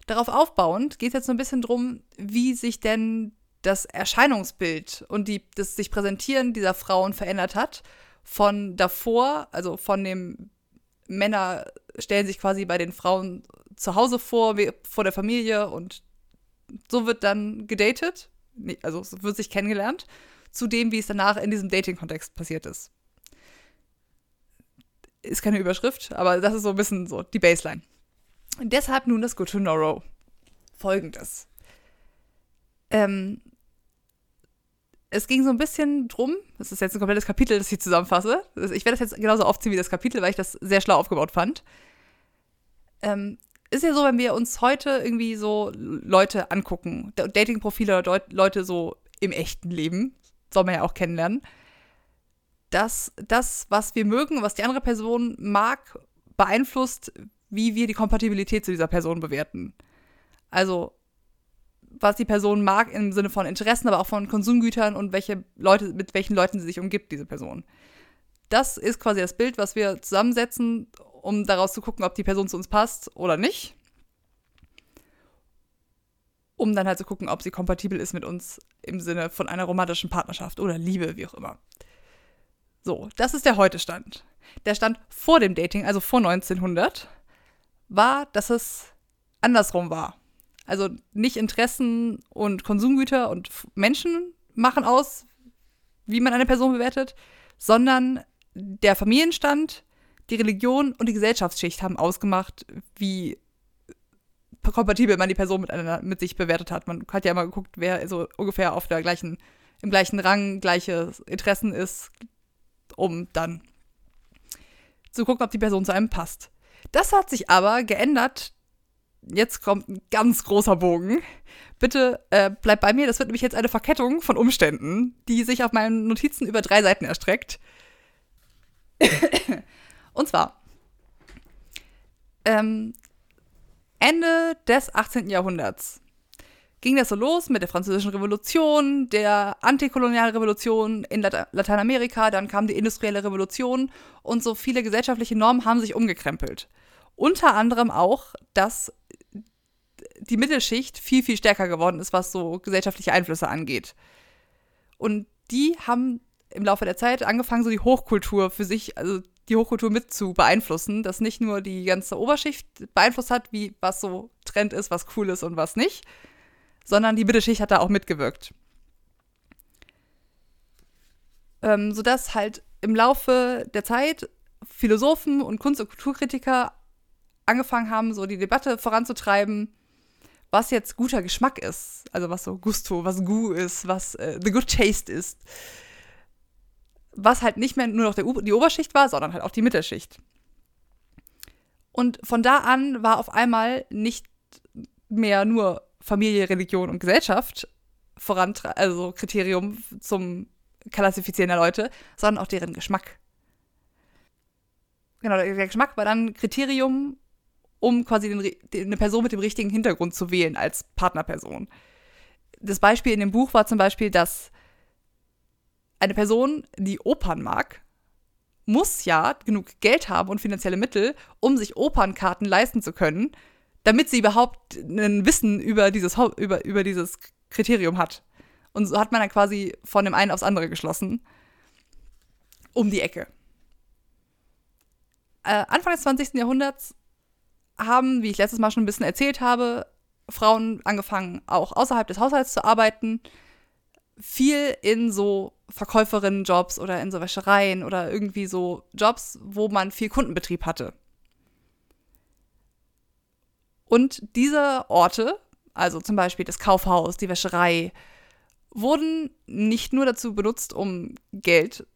Darauf aufbauend geht es jetzt so ein bisschen drum, wie sich denn das Erscheinungsbild und die, das sich Präsentieren dieser Frauen verändert hat. Von davor, also von dem Männer stellen sich quasi bei den Frauen zu Hause vor, wie- vor der Familie und so wird dann gedatet, also wird sich kennengelernt, zu dem, wie es danach in diesem Dating-Kontext passiert ist. Ist keine Überschrift, aber das ist so ein bisschen so die Baseline. Und deshalb nun das Good to Know. Folgendes. Ähm, es ging so ein bisschen drum, das ist jetzt ein komplettes Kapitel, das ich zusammenfasse. Ich werde das jetzt genauso aufziehen wie das Kapitel, weil ich das sehr schlau aufgebaut fand. Ähm, ist ja so, wenn wir uns heute irgendwie so Leute angucken, Da- Dating-Profile oder Leute so im echten Leben, soll man ja auch kennenlernen, dass das, was wir mögen, was die andere Person mag, beeinflusst, wie wir die Kompatibilität zu dieser Person bewerten. Also, was die Person mag im Sinne von Interessen, aber auch von Konsumgütern und welche Leute, mit welchen Leuten sie sich umgibt, diese Person. Das ist quasi das Bild, was wir zusammensetzen, um daraus zu gucken, ob die Person zu uns passt oder nicht. Um dann halt zu gucken, ob sie kompatibel ist mit uns im Sinne von einer romantischen Partnerschaft oder Liebe, wie auch immer. So, das ist der Heute-Stand. Der Stand vor dem Dating, also vor 1900, war, dass es andersrum war. Also nicht Interessen und Konsumgüter und Menschen machen aus, wie man eine Person bewertet, sondern der Familienstand, die Religion und die Gesellschaftsschicht haben ausgemacht, wie kompatibel man die Person mit, einer, mit sich bewertet hat. Man hat ja immer geguckt, wer so ungefähr auf der gleichen, im gleichen Rang, gleiche Interessen ist, um dann zu gucken, ob die Person zu einem passt. Das hat sich aber geändert. Jetzt kommt ein ganz großer Bogen. Bitte äh, bleib bei mir. Das wird nämlich jetzt eine Verkettung von Umständen, die sich auf meinen Notizen über drei Seiten erstreckt. (coughs) Und zwar ähm, Ende des 18. Jahrhunderts ging das so los mit der Französischen Revolution, der Antikolonialrevolution in Lateinamerika, dann kam die industrielle Revolution und so viele gesellschaftliche Normen haben sich umgekrempelt. Unter anderem auch, dass die Mittelschicht viel, viel stärker geworden ist, was so gesellschaftliche Einflüsse angeht. Und die haben im Laufe der Zeit angefangen, so die Hochkultur für sich, also die Hochkultur mit zu beeinflussen, dass nicht nur die ganze Oberschicht beeinflusst hat, wie was so Trend ist, was cool ist und was nicht, sondern die Mittelschicht hat da auch mitgewirkt. Ähm, sodass halt im Laufe der Zeit Philosophen und Kunst- und Kulturkritiker angefangen haben, so die Debatte voranzutreiben, was jetzt guter Geschmack ist. Also was so Gusto, was Gu ist, was äh, the good taste ist. Was halt nicht mehr nur noch der, die Oberschicht war, sondern halt auch die Mittelschicht. Und von da an war auf einmal nicht mehr nur Familie, Religion und Gesellschaft vorantragen, also Kriterium zum Klassifizieren der Leute, sondern auch deren Geschmack. Genau, der Geschmack war dann Kriterium, um quasi den, eine Person mit dem richtigen Hintergrund zu wählen als Partnerperson. Das Beispiel in dem Buch war zum Beispiel, dass eine Person, die Opern mag, muss ja genug Geld haben und finanzielle Mittel, um sich Opernkarten leisten zu können, damit sie überhaupt ein Wissen über dieses, über, über dieses Kriterium hat. Und so hat man dann quasi von dem einen aufs andere geschlossen. Um die Ecke. Äh, Anfang des 20. Jahrhunderts haben, wie ich letztes Mal schon ein bisschen erzählt habe, Frauen angefangen, auch außerhalb des Haushalts zu arbeiten. Viel in so Verkäuferinnenjobs oder in so Wäschereien oder irgendwie so Jobs, wo man viel Kundenbetrieb hatte. Und diese Orte, also zum Beispiel das Kaufhaus, die Wäscherei, wurden nicht nur dazu benutzt, um Geld,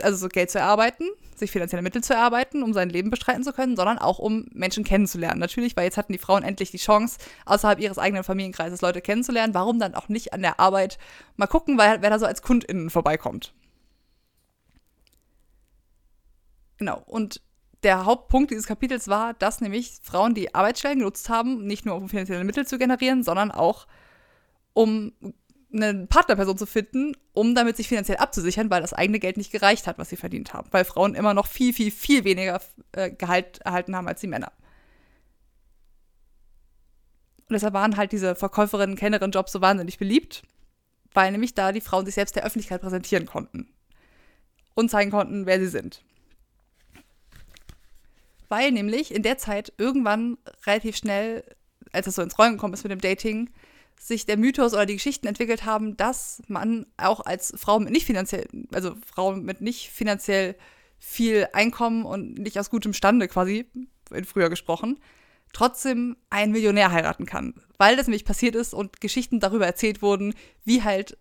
also so Geld zu erarbeiten, sich finanzielle Mittel zu erarbeiten, um sein Leben bestreiten zu können, sondern auch um Menschen kennenzulernen. Natürlich, weil jetzt hatten die Frauen endlich die Chance, außerhalb ihres eigenen Familienkreises Leute kennenzulernen. Warum dann auch nicht an der Arbeit mal gucken, weil, wer da so als KundInnen vorbeikommt. Genau. Und der Hauptpunkt dieses Kapitels war, dass nämlich Frauen die Arbeitsstellen genutzt haben, nicht nur um finanzielle Mittel zu generieren, sondern auch um eine Partnerperson zu finden, um damit sich finanziell abzusichern, weil das eigene Geld nicht gereicht hat, was sie verdient haben. Weil Frauen immer noch viel, viel, viel weniger äh, Gehalt erhalten haben als die Männer. Und deshalb waren halt diese Verkäuferinnen, Kennerinnen Jobs so wahnsinnig beliebt, weil nämlich da die Frauen sich selbst der Öffentlichkeit präsentieren konnten und zeigen konnten, wer sie sind weil nämlich in der Zeit irgendwann relativ schnell, als es so ins Rollen gekommen ist mit dem Dating, sich der Mythos oder die Geschichten entwickelt haben, dass man auch als Frau mit nicht finanziell, also Frau mit nicht finanziell viel Einkommen und nicht aus gutem Stande quasi, in früher gesprochen, trotzdem einen Millionär heiraten kann. Weil das nämlich passiert ist und Geschichten darüber erzählt wurden, wie halt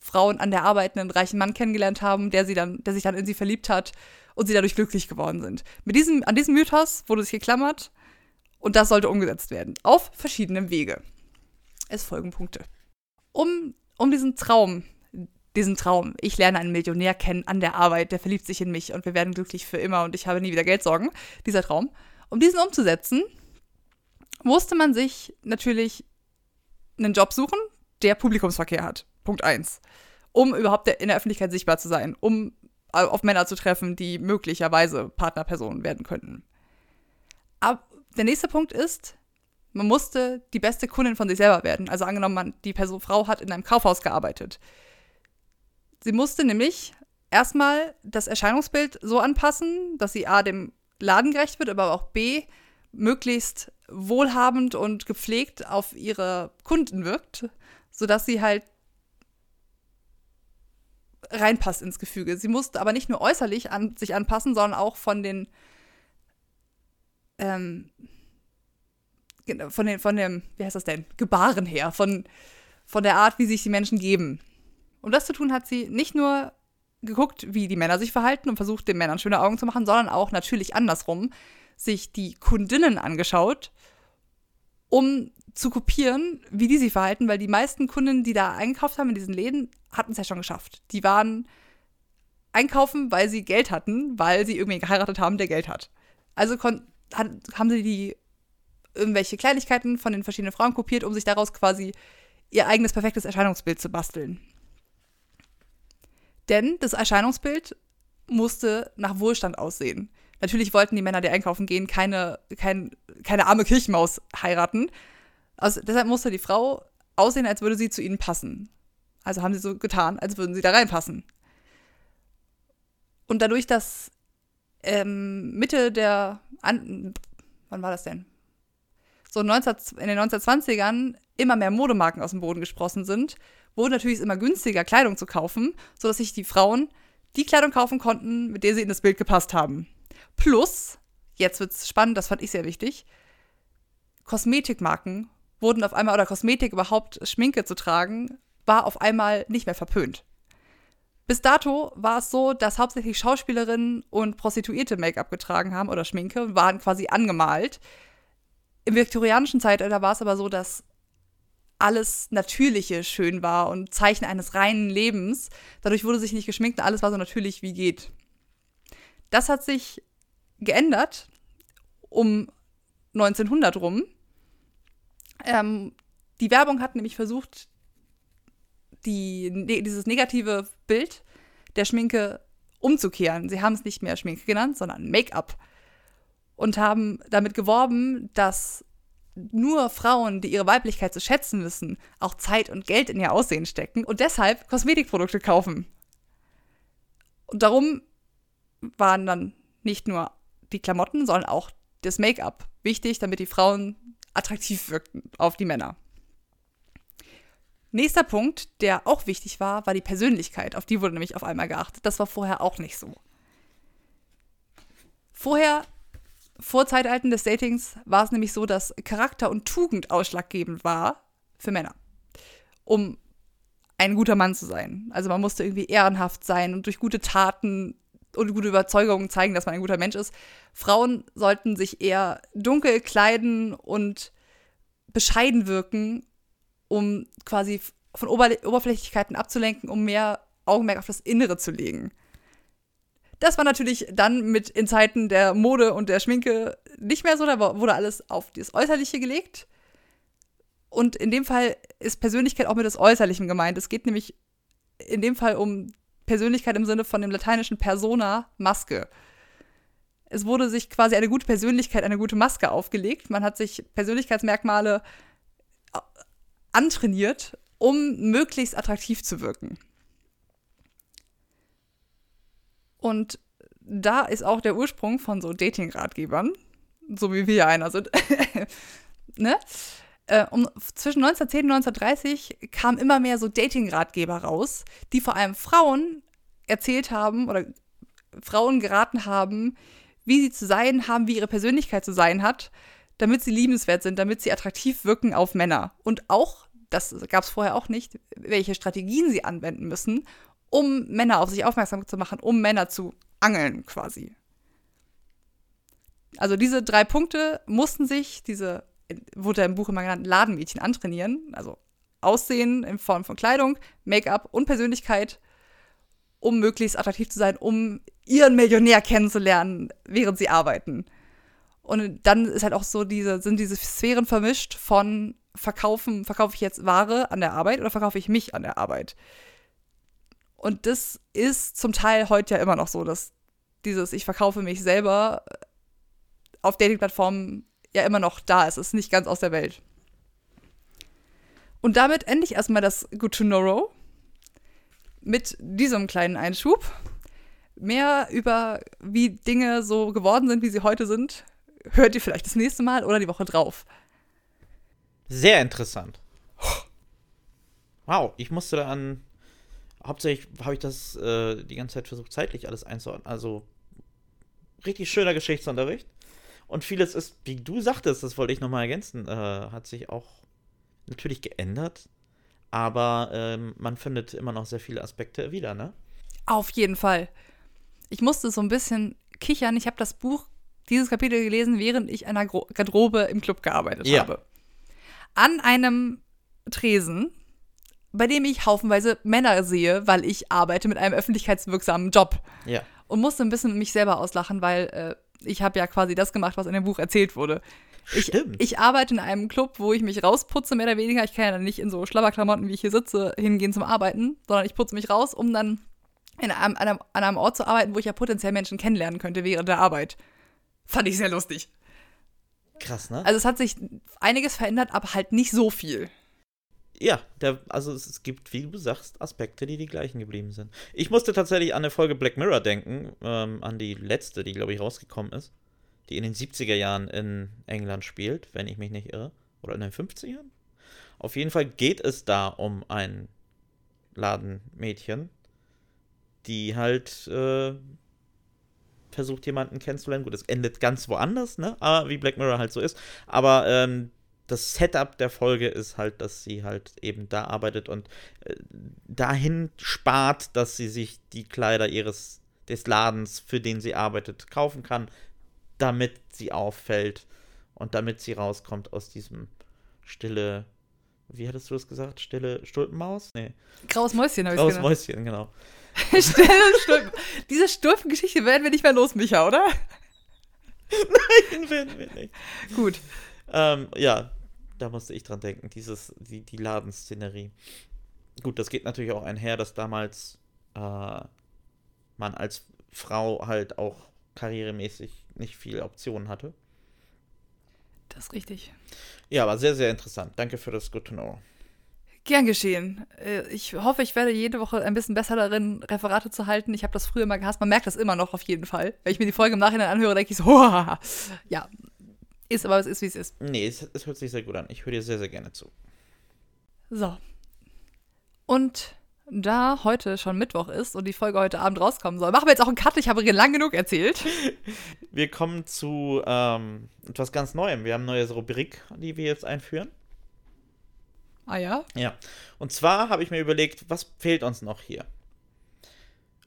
Frauen an der Arbeit einen reichen Mann kennengelernt haben, der sie dann, der sich dann in sie verliebt hat und sie dadurch glücklich geworden sind. Mit diesem, an diesem Mythos wurde sich geklammert und das sollte umgesetzt werden. Auf verschiedenen Wege. Es folgen Punkte. Um, um diesen Traum diesen Traum. Ich lerne einen Millionär kennen an der Arbeit, der verliebt sich in mich und wir werden glücklich für immer und ich habe nie wieder Geldsorgen. Dieser Traum. Um diesen umzusetzen, musste man sich natürlich einen Job suchen, der Publikumsverkehr hat. Punkt 1. Um überhaupt in der Öffentlichkeit sichtbar zu sein, um auf Männer zu treffen, die möglicherweise Partnerpersonen werden könnten. Aber der nächste Punkt ist, man musste die beste Kundin von sich selber werden. Also angenommen, man, die Person, Frau hat in einem Kaufhaus gearbeitet. Sie musste nämlich erstmal das Erscheinungsbild so anpassen, dass sie A dem Laden gerecht wird, aber auch B möglichst wohlhabend und gepflegt auf ihre Kunden wirkt, sodass sie halt reinpasst ins Gefüge. Sie musste aber nicht nur äußerlich an sich anpassen, sondern auch von den ähm, von, den, von dem, wie heißt das denn, Gebaren her, von, von der Art, wie sich die Menschen geben. Um das zu tun, hat sie nicht nur geguckt, wie die Männer sich verhalten und versucht, den Männern schöne Augen zu machen, sondern auch natürlich andersrum sich die Kundinnen angeschaut, um zu kopieren, wie die sich verhalten, weil die meisten Kunden, die da eingekauft haben in diesen Läden, hatten es ja schon geschafft. Die waren einkaufen, weil sie Geld hatten, weil sie irgendwie geheiratet haben, der Geld hat. Also hat, haben sie die irgendwelche Kleinigkeiten von den verschiedenen Frauen kopiert, um sich daraus quasi ihr eigenes perfektes Erscheinungsbild zu basteln. Denn das Erscheinungsbild musste nach Wohlstand aussehen. Natürlich wollten die Männer, die einkaufen gehen, keine, kein, keine arme Kirchenmaus heiraten. Also deshalb musste die Frau aussehen, als würde sie zu ihnen passen. Also haben sie so getan, als würden sie da reinpassen. Und dadurch, dass ähm, Mitte der, an, wann war das denn? so 19, in den 1920ern immer mehr Modemarken aus dem Boden gesprossen sind, wurde natürlich immer günstiger, Kleidung zu kaufen, sodass sich die Frauen die Kleidung kaufen konnten, mit der sie in das Bild gepasst haben. Plus, jetzt wird es spannend, das fand ich sehr wichtig, Kosmetikmarken wurden auf einmal, oder Kosmetik überhaupt, Schminke zu tragen, war auf einmal nicht mehr verpönt. Bis dato war es so, dass hauptsächlich Schauspielerinnen und Prostituierte Make-up getragen haben oder Schminke waren quasi angemalt. Im viktorianischen Zeitalter war es aber so, dass alles Natürliche schön war und Zeichen eines reinen Lebens. Dadurch wurde sich nicht geschminkt und alles war so natürlich wie geht. Das hat sich geändert um 1900 rum. Ähm, die Werbung hat nämlich versucht, die, ne, dieses negative Bild der Schminke umzukehren. Sie haben es nicht mehr Schminke genannt, sondern Make-up und haben damit geworben, dass nur Frauen, die ihre Weiblichkeit zu schätzen wissen, auch Zeit und Geld in ihr Aussehen stecken und deshalb Kosmetikprodukte kaufen. Und darum waren dann nicht nur die Klamotten, sondern auch das Make-up wichtig, damit die Frauen attraktiv wirkten auf die Männer. Nächster Punkt, der auch wichtig war, war die Persönlichkeit. Auf die wurde nämlich auf einmal geachtet. Das war vorher auch nicht so. Vorher vor Zeitalten des Datings war es nämlich so, dass Charakter und Tugend ausschlaggebend war für Männer, um ein guter Mann zu sein. Also man musste irgendwie ehrenhaft sein und durch gute Taten und gute Überzeugungen zeigen, dass man ein guter Mensch ist. Frauen sollten sich eher dunkel kleiden und bescheiden wirken, um quasi von Ober Oberflächlichkeiten abzulenken, um mehr Augenmerk auf das Innere zu legen. Das war natürlich dann mit in Zeiten der Mode und der Schminke nicht mehr so, da wurde alles auf das Äußerliche gelegt. Und in dem Fall ist Persönlichkeit auch mit das Äußerlichen gemeint. Es geht nämlich in dem Fall um Persönlichkeit im Sinne von dem lateinischen Persona, Maske. Es wurde sich quasi eine gute Persönlichkeit, eine gute Maske aufgelegt. Man hat sich Persönlichkeitsmerkmale antrainiert, um möglichst attraktiv zu wirken. Und da ist auch der Ursprung von so Dating-Ratgebern, so wie wir einer sind. (laughs) ne? Äh, um, zwischen 1910 und 1930 kamen immer mehr so Dating-Ratgeber raus, die vor allem Frauen erzählt haben oder Frauen geraten haben, wie sie zu sein haben, wie ihre Persönlichkeit zu sein hat, damit sie liebenswert sind, damit sie attraktiv wirken auf Männer. Und auch, das gab es vorher auch nicht, welche Strategien sie anwenden müssen, um Männer auf sich aufmerksam zu machen, um Männer zu angeln quasi. Also diese drei Punkte mussten sich diese, wurde im Buch immer genannt, Ladenmädchen antrainieren. Also Aussehen in Form von Kleidung, Make-up und Persönlichkeit, um möglichst attraktiv zu sein, um ihren Millionär kennenzulernen, während sie arbeiten. Und dann ist halt auch so diese, sind diese Sphären vermischt von verkaufen, verkaufe ich jetzt Ware an der Arbeit oder verkaufe ich mich an der Arbeit? Und das ist zum Teil heute ja immer noch so, dass dieses Ich verkaufe mich selber auf Dating-Plattformen ja immer noch da ist. Es ist nicht ganz aus der Welt. Und damit ende ich erstmal das Good to Know mit diesem kleinen Einschub. Mehr über wie Dinge so geworden sind, wie sie heute sind, hört ihr vielleicht das nächste Mal oder die Woche drauf. Sehr interessant. Wow, ich musste da an. Hauptsächlich habe ich das äh, die ganze Zeit versucht, zeitlich alles einzuordnen. Also richtig schöner Geschichtsunterricht. Und vieles ist, wie du sagtest, das wollte ich nochmal ergänzen, äh, hat sich auch natürlich geändert. Aber ähm, man findet immer noch sehr viele Aspekte wieder, ne? Auf jeden Fall. Ich musste so ein bisschen kichern. Ich habe das Buch, dieses Kapitel gelesen, während ich an einer Garderobe im Club gearbeitet ja. habe. An einem Tresen, bei dem ich haufenweise Männer sehe, weil ich arbeite mit einem öffentlichkeitswirksamen Job. Ja. Und musste ein bisschen mich selber auslachen, weil äh, ich habe ja quasi das gemacht, was in dem Buch erzählt wurde. Ich, Stimmt. ich arbeite in einem Club, wo ich mich rausputze, mehr oder weniger. Ich kann ja dann nicht in so Schlabberklamotten, wie ich hier sitze, hingehen zum Arbeiten, sondern ich putze mich raus, um dann in einem, an, einem, an einem Ort zu arbeiten, wo ich ja potenziell Menschen kennenlernen könnte während der Arbeit. Fand ich sehr lustig. Krass, ne? Also es hat sich einiges verändert, aber halt nicht so viel. Ja, der, also es, gibt, wie du sagst, Aspekte, die die gleichen geblieben sind. Ich musste tatsächlich an eine Folge Black Mirror denken, ähm, an die letzte, die, glaube ich, rausgekommen ist die in den 70er Jahren in England spielt, wenn ich mich nicht irre. Oder in den 50ern? Auf jeden Fall geht es da um ein Ladenmädchen, die halt äh, versucht, jemanden kennenzulernen. Gut, es endet ganz woanders, ne? Aber wie Black Mirror halt so ist. Aber ähm, das Setup der Folge ist halt, dass sie halt eben da arbeitet und äh, dahin spart, dass sie sich die Kleider ihres des Ladens, für den sie arbeitet, kaufen kann, damit sie auffällt und damit sie rauskommt aus diesem stille, wie hattest du das gesagt? Stille Stulpenmaus? Nee. Graues Mäuschen habe ich gesagt. Graues Mäuschen, genau. (laughs) stille Stulpen. Diese Stulpengeschichte werden wir nicht mehr los, Micha, oder? (laughs) Nein, werden wir nicht. Gut. Ähm, ja, da musste ich dran denken, dieses, die, die Ladenszenerie. Gut, das geht natürlich auch einher, dass damals äh, man als Frau halt auch karrieremäßig nicht viele Optionen hatte. Das ist richtig. Ja, aber sehr, sehr interessant. Danke für das Good to Know. Gern geschehen. Äh, ich hoffe, ich werde jede Woche ein bisschen besser darin, Referate zu halten. Ich habe das früher mal gehasst. Man merkt das immer noch auf jeden Fall. Wenn ich mir die Folge im Nachhinein anhöre, denke ich so, Hoah! (laughs) ja, ist aber, es ist, wie es ist. Nee, es, es hört sich sehr gut an. Ich höre dir sehr, sehr gerne zu. So. Und da heute schon Mittwoch ist und die Folge heute Abend rauskommen soll, machen wir jetzt auch einen Cut. Ich habe lang genug erzählt. (laughs) Wir kommen zu ähm, etwas ganz Neuem. Wir haben eine neue Rubrik, die wir jetzt einführen. Ah ja? Ja. Und zwar habe ich mir überlegt, was fehlt uns noch hier?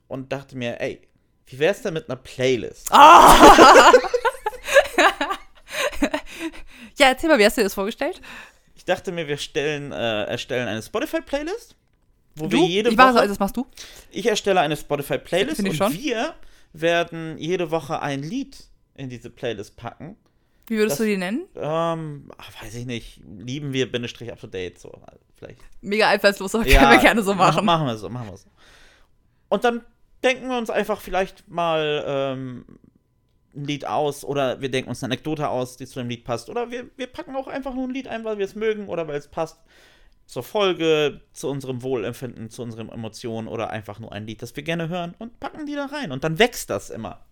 Und dachte mir, ey, wie wäre es denn mit einer Playlist? Ah! (laughs) (laughs) ja, erzähl mal, wie hast du dir das vorgestellt? Ich dachte mir, wir stellen, äh, erstellen eine Spotify-Playlist wo du? wir jede ich Woche. Weiß, das machst du? Ich erstelle eine Spotify-Playlist und schon. wir werden jede Woche ein Lied in diese Playlist packen. Wie würdest das, du die nennen? Ähm, weiß ich nicht. Lieben wir Bindestrich up to date, so vielleicht. Mega einfallslos, aber ja, können wir gerne so machen. Machen wir so, machen wir so. Und dann denken wir uns einfach vielleicht mal ähm, ein Lied aus oder wir denken uns eine Anekdote aus, die zu dem Lied passt. Oder wir, wir packen auch einfach nur ein Lied ein, weil wir es mögen oder weil es passt zur Folge, zu unserem Wohlempfinden, zu unseren Emotionen oder einfach nur ein Lied, das wir gerne hören und packen die da rein. Und dann wächst das immer.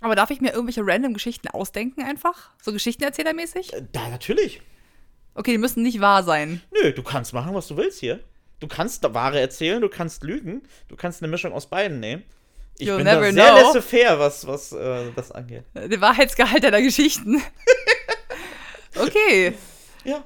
Aber darf ich mir irgendwelche random Geschichten ausdenken einfach? So Geschichtenerzählermäßig? Äh, da, natürlich. Okay, die müssen nicht wahr sein. Nö, du kannst machen, was du willst hier. Du kannst Wahre erzählen, du kannst lügen, du kannst eine Mischung aus beiden nehmen. Ich You'll bin da sehr laissez-faire, was, was äh, das angeht. Der Wahrheitsgehalt deiner Geschichten. (laughs) okay. Ja.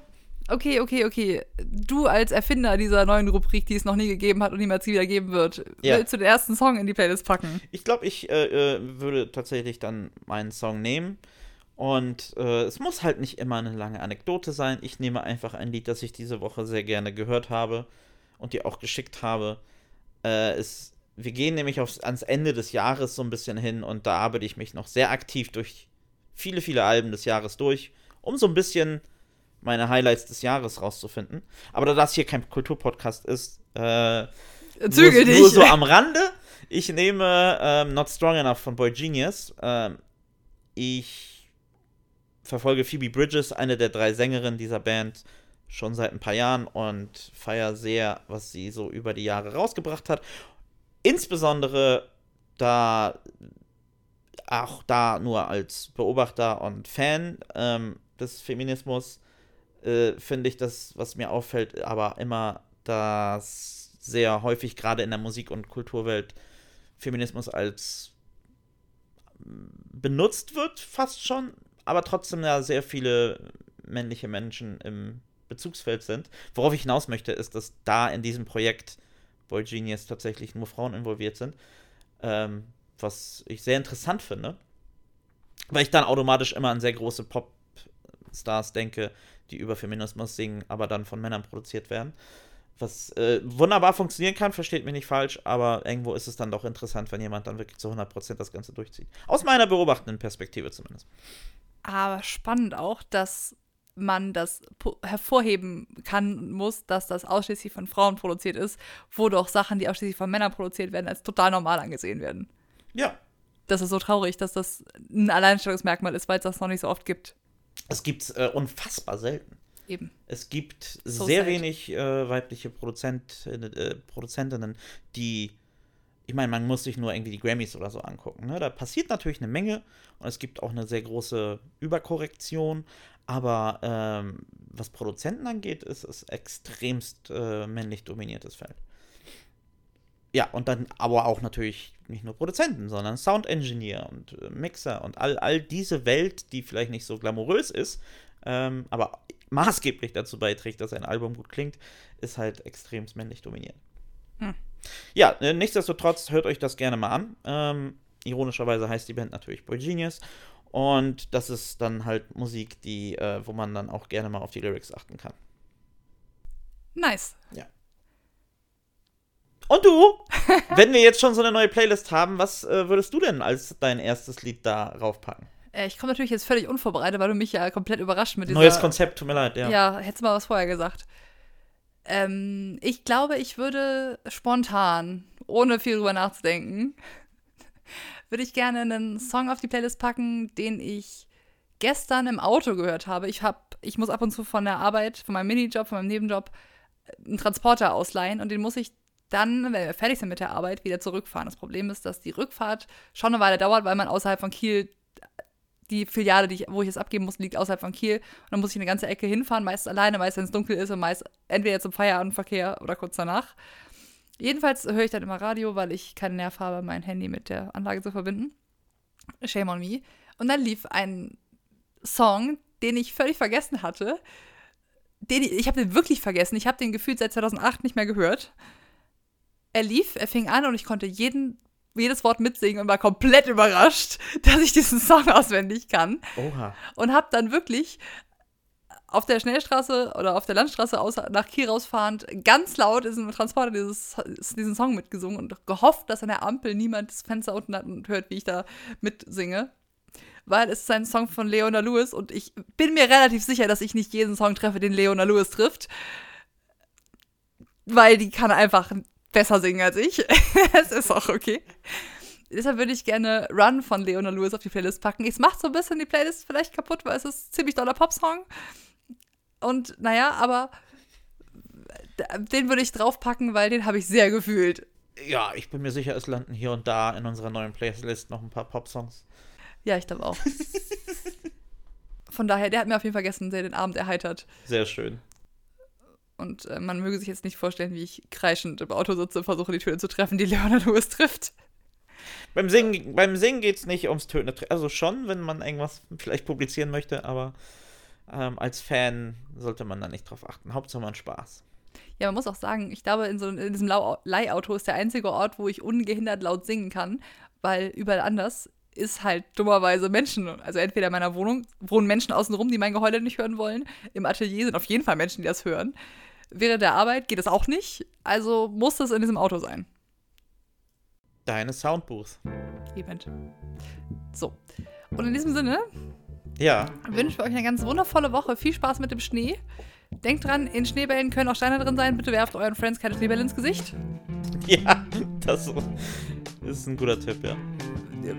Okay, okay, okay. Du als Erfinder dieser neuen Rubrik, die es noch nie gegeben hat und niemals wieder geben wird, ja. willst du den ersten Song in die Playlist packen? Ich glaube, ich äh, äh, würde tatsächlich dann meinen Song nehmen. Und äh, es muss halt nicht immer eine lange Anekdote sein. Ich nehme einfach ein Lied, das ich diese Woche sehr gerne gehört habe und dir auch geschickt habe. Äh, es wir gehen nämlich aufs, ans Ende des Jahres so ein bisschen hin und da arbeite ich mich noch sehr aktiv durch viele, viele Alben des Jahres durch, um so ein bisschen meine Highlights des Jahres rauszufinden. Aber da das hier kein Kulturpodcast ist, äh, Zügel nur, dich. nur so am Rande. Ich nehme ähm, Not Strong Enough von Boy Genius. Ähm, ich verfolge Phoebe Bridges, eine der drei Sängerinnen dieser Band, schon seit ein paar Jahren und feiere sehr, was sie so über die Jahre rausgebracht hat. Insbesondere da auch da nur als Beobachter und Fan ähm, des Feminismus äh, finde ich das, was mir auffällt, aber immer, dass sehr häufig gerade in der Musik- und Kulturwelt Feminismus als benutzt wird, fast schon, aber trotzdem ja sehr viele männliche Menschen im Bezugsfeld sind. Worauf ich hinaus möchte, ist, dass da in diesem Projekt Boy Genius tatsächlich nur Frauen involviert sind. Ähm, was ich sehr interessant finde. Weil ich dann automatisch immer an sehr große Popstars denke, die über Feminismus singen, aber dann von Männern produziert werden. Was äh, wunderbar funktionieren kann, versteht mich nicht falsch, aber irgendwo ist es dann doch interessant, wenn jemand dann wirklich zu 100% das Ganze durchzieht. Aus meiner beobachtenden Perspektive zumindest. Aber spannend auch, dass man das hervorheben kann und muss, dass das ausschließlich von Frauen produziert ist, wo doch Sachen, die ausschließlich von Männern produziert werden, als total normal angesehen werden. Ja, Das ist so traurig, dass das ein Alleinstellungsmerkmal ist, weil es das noch nicht so oft gibt. es gibt äh, unfassbar selten. Eben. Es gibt So sehr sad. wenig äh, weibliche Produzent, äh, Produzentinnen, die, ich meine, man muss sich nur irgendwie die Grammys oder so angucken. Ne? Da passiert natürlich eine Menge und es gibt auch eine sehr große Überkorrektion, aber ähm, was Produzenten angeht, ist es extremst äh, männlich dominiertes Feld. Ja, und dann aber auch natürlich nicht nur Produzenten, sondern Sound Engineer und äh, Mixer und all, all diese Welt, die vielleicht nicht so glamourös ist, ähm, aber maßgeblich dazu beiträgt, dass ein Album gut klingt, ist halt extrem männlich dominiert. Hm. Ja, äh, nichtsdestotrotz hört euch das gerne mal an. Ähm, ironischerweise heißt die Band natürlich Boy Genius. Und das ist dann halt Musik, die, äh, wo man dann auch gerne mal auf die Lyrics achten kann. Nice. Und du, (laughs) wenn wir jetzt schon so eine neue Playlist haben, was äh, würdest du denn als dein erstes Lied da raufpacken? Äh, ich komme natürlich jetzt völlig unvorbereitet, weil du mich ja komplett überrascht mit dieser. Neues Konzept, tut mir leid, ja. Ja, hättest du mal was vorher gesagt. Ähm, ich glaube, ich würde spontan, ohne viel drüber nachzudenken, würde ich gerne einen Song auf die Playlist packen, den ich gestern im Auto gehört habe. Ich hab, ich muss ab und zu von der Arbeit, von meinem Minijob, von meinem Nebenjob einen Transporter ausleihen und den muss ich dann, wenn wir fertig sind mit der Arbeit, wieder zurückfahren. Das Problem ist, dass die Rückfahrt schon eine Weile dauert, weil man außerhalb von Kiel die Filiale, die ich, wo ich es abgeben muss, liegt außerhalb von Kiel. Und dann muss ich eine ganze Ecke hinfahren, meist alleine, meist wenn es dunkel ist und meist entweder zum Feierabendverkehr oder kurz danach. Jedenfalls höre ich dann immer Radio, weil ich keinen Nerv habe, mein Handy mit der Anlage zu verbinden. Shame on me. Und dann lief ein Song, den ich völlig vergessen hatte. Den, ich habe den wirklich vergessen. Ich habe den gefühlt seit 2008 nicht mehr gehört. Er lief, er fing an und ich konnte jeden, jedes Wort mitsingen und war komplett überrascht, (laughs) dass ich diesen Song auswendig kann Oha. und habe dann wirklich auf der Schnellstraße oder auf der Landstraße aus, nach Kiel rausfahrend ganz laut in diesem Transporter dieses, diesen Song mitgesungen und gehofft, dass an der Ampel niemand das Fenster unten hat und hört, wie ich da mitsinge. Weil es ist ein Song von Leona Lewis und ich bin mir relativ sicher, dass ich nicht jeden Song treffe, den Leona Lewis trifft. Weil die kann einfach besser singen als ich. (laughs) Es ist auch okay. Deshalb würde ich gerne Run von Leona Lewis auf die Playlist packen. Es macht so ein bisschen die Playlist vielleicht kaputt, weil es ist ein ziemlich doller Popsong. Und naja, aber den würde ich draufpacken, weil den habe ich sehr gefühlt. Ja, ich bin mir sicher, es landen hier und da in unserer neuen Playlist noch ein paar Popsongs. Ja, ich glaube auch. (laughs) Von daher, der hat mir auf jeden Fall gestern sehr den Abend erheitert. Sehr schön. Und äh, man möge sich jetzt nicht vorstellen, wie ich kreischend im Auto sitze und versuche, die Töne zu treffen, die Leona Lewis trifft. Beim Singen, beim Singen geht es nicht ums Töten. Also schon, wenn man irgendwas vielleicht publizieren möchte, aber ähm, als Fan sollte man da nicht drauf achten. Hauptsache man Spaß. Ja, man muss auch sagen, ich glaube, in, so, in diesem Leihauto ist der einzige Ort, wo ich ungehindert laut singen kann, weil überall anders ist halt dummerweise Menschen. Also entweder in meiner Wohnung wohnen Menschen außenrum, die mein Geheule nicht hören wollen. Im Atelier sind auf jeden Fall Menschen, die das hören. Während der Arbeit geht es auch nicht. Also muss das in diesem Auto sein. Deine Soundbooth. Event. So. Und in diesem Sinne Ja, wünschen wir euch eine ganz wundervolle Woche. Viel Spaß mit dem Schnee. Denkt dran, in Schneebällen können auch Steine drin sein. Bitte werft euren Friends keine Schneebälle ins Gesicht. (laughs) ja, das ist ein guter Tipp, ja.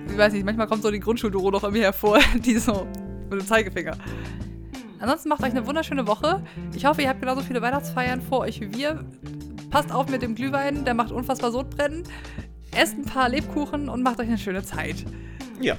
Ich weiß nicht, manchmal kommt so die Grundschulduro noch irgendwie hervor, (laughs) die so mit dem Zeigefinger. Ansonsten macht euch eine wunderschöne Woche. Ich hoffe, ihr habt genauso viele Weihnachtsfeiern vor euch wie wir. Passt auf mit dem Glühwein, der macht unfassbar Sodbrennen. Esst ein paar Lebkuchen und macht euch eine schöne Zeit. Ja,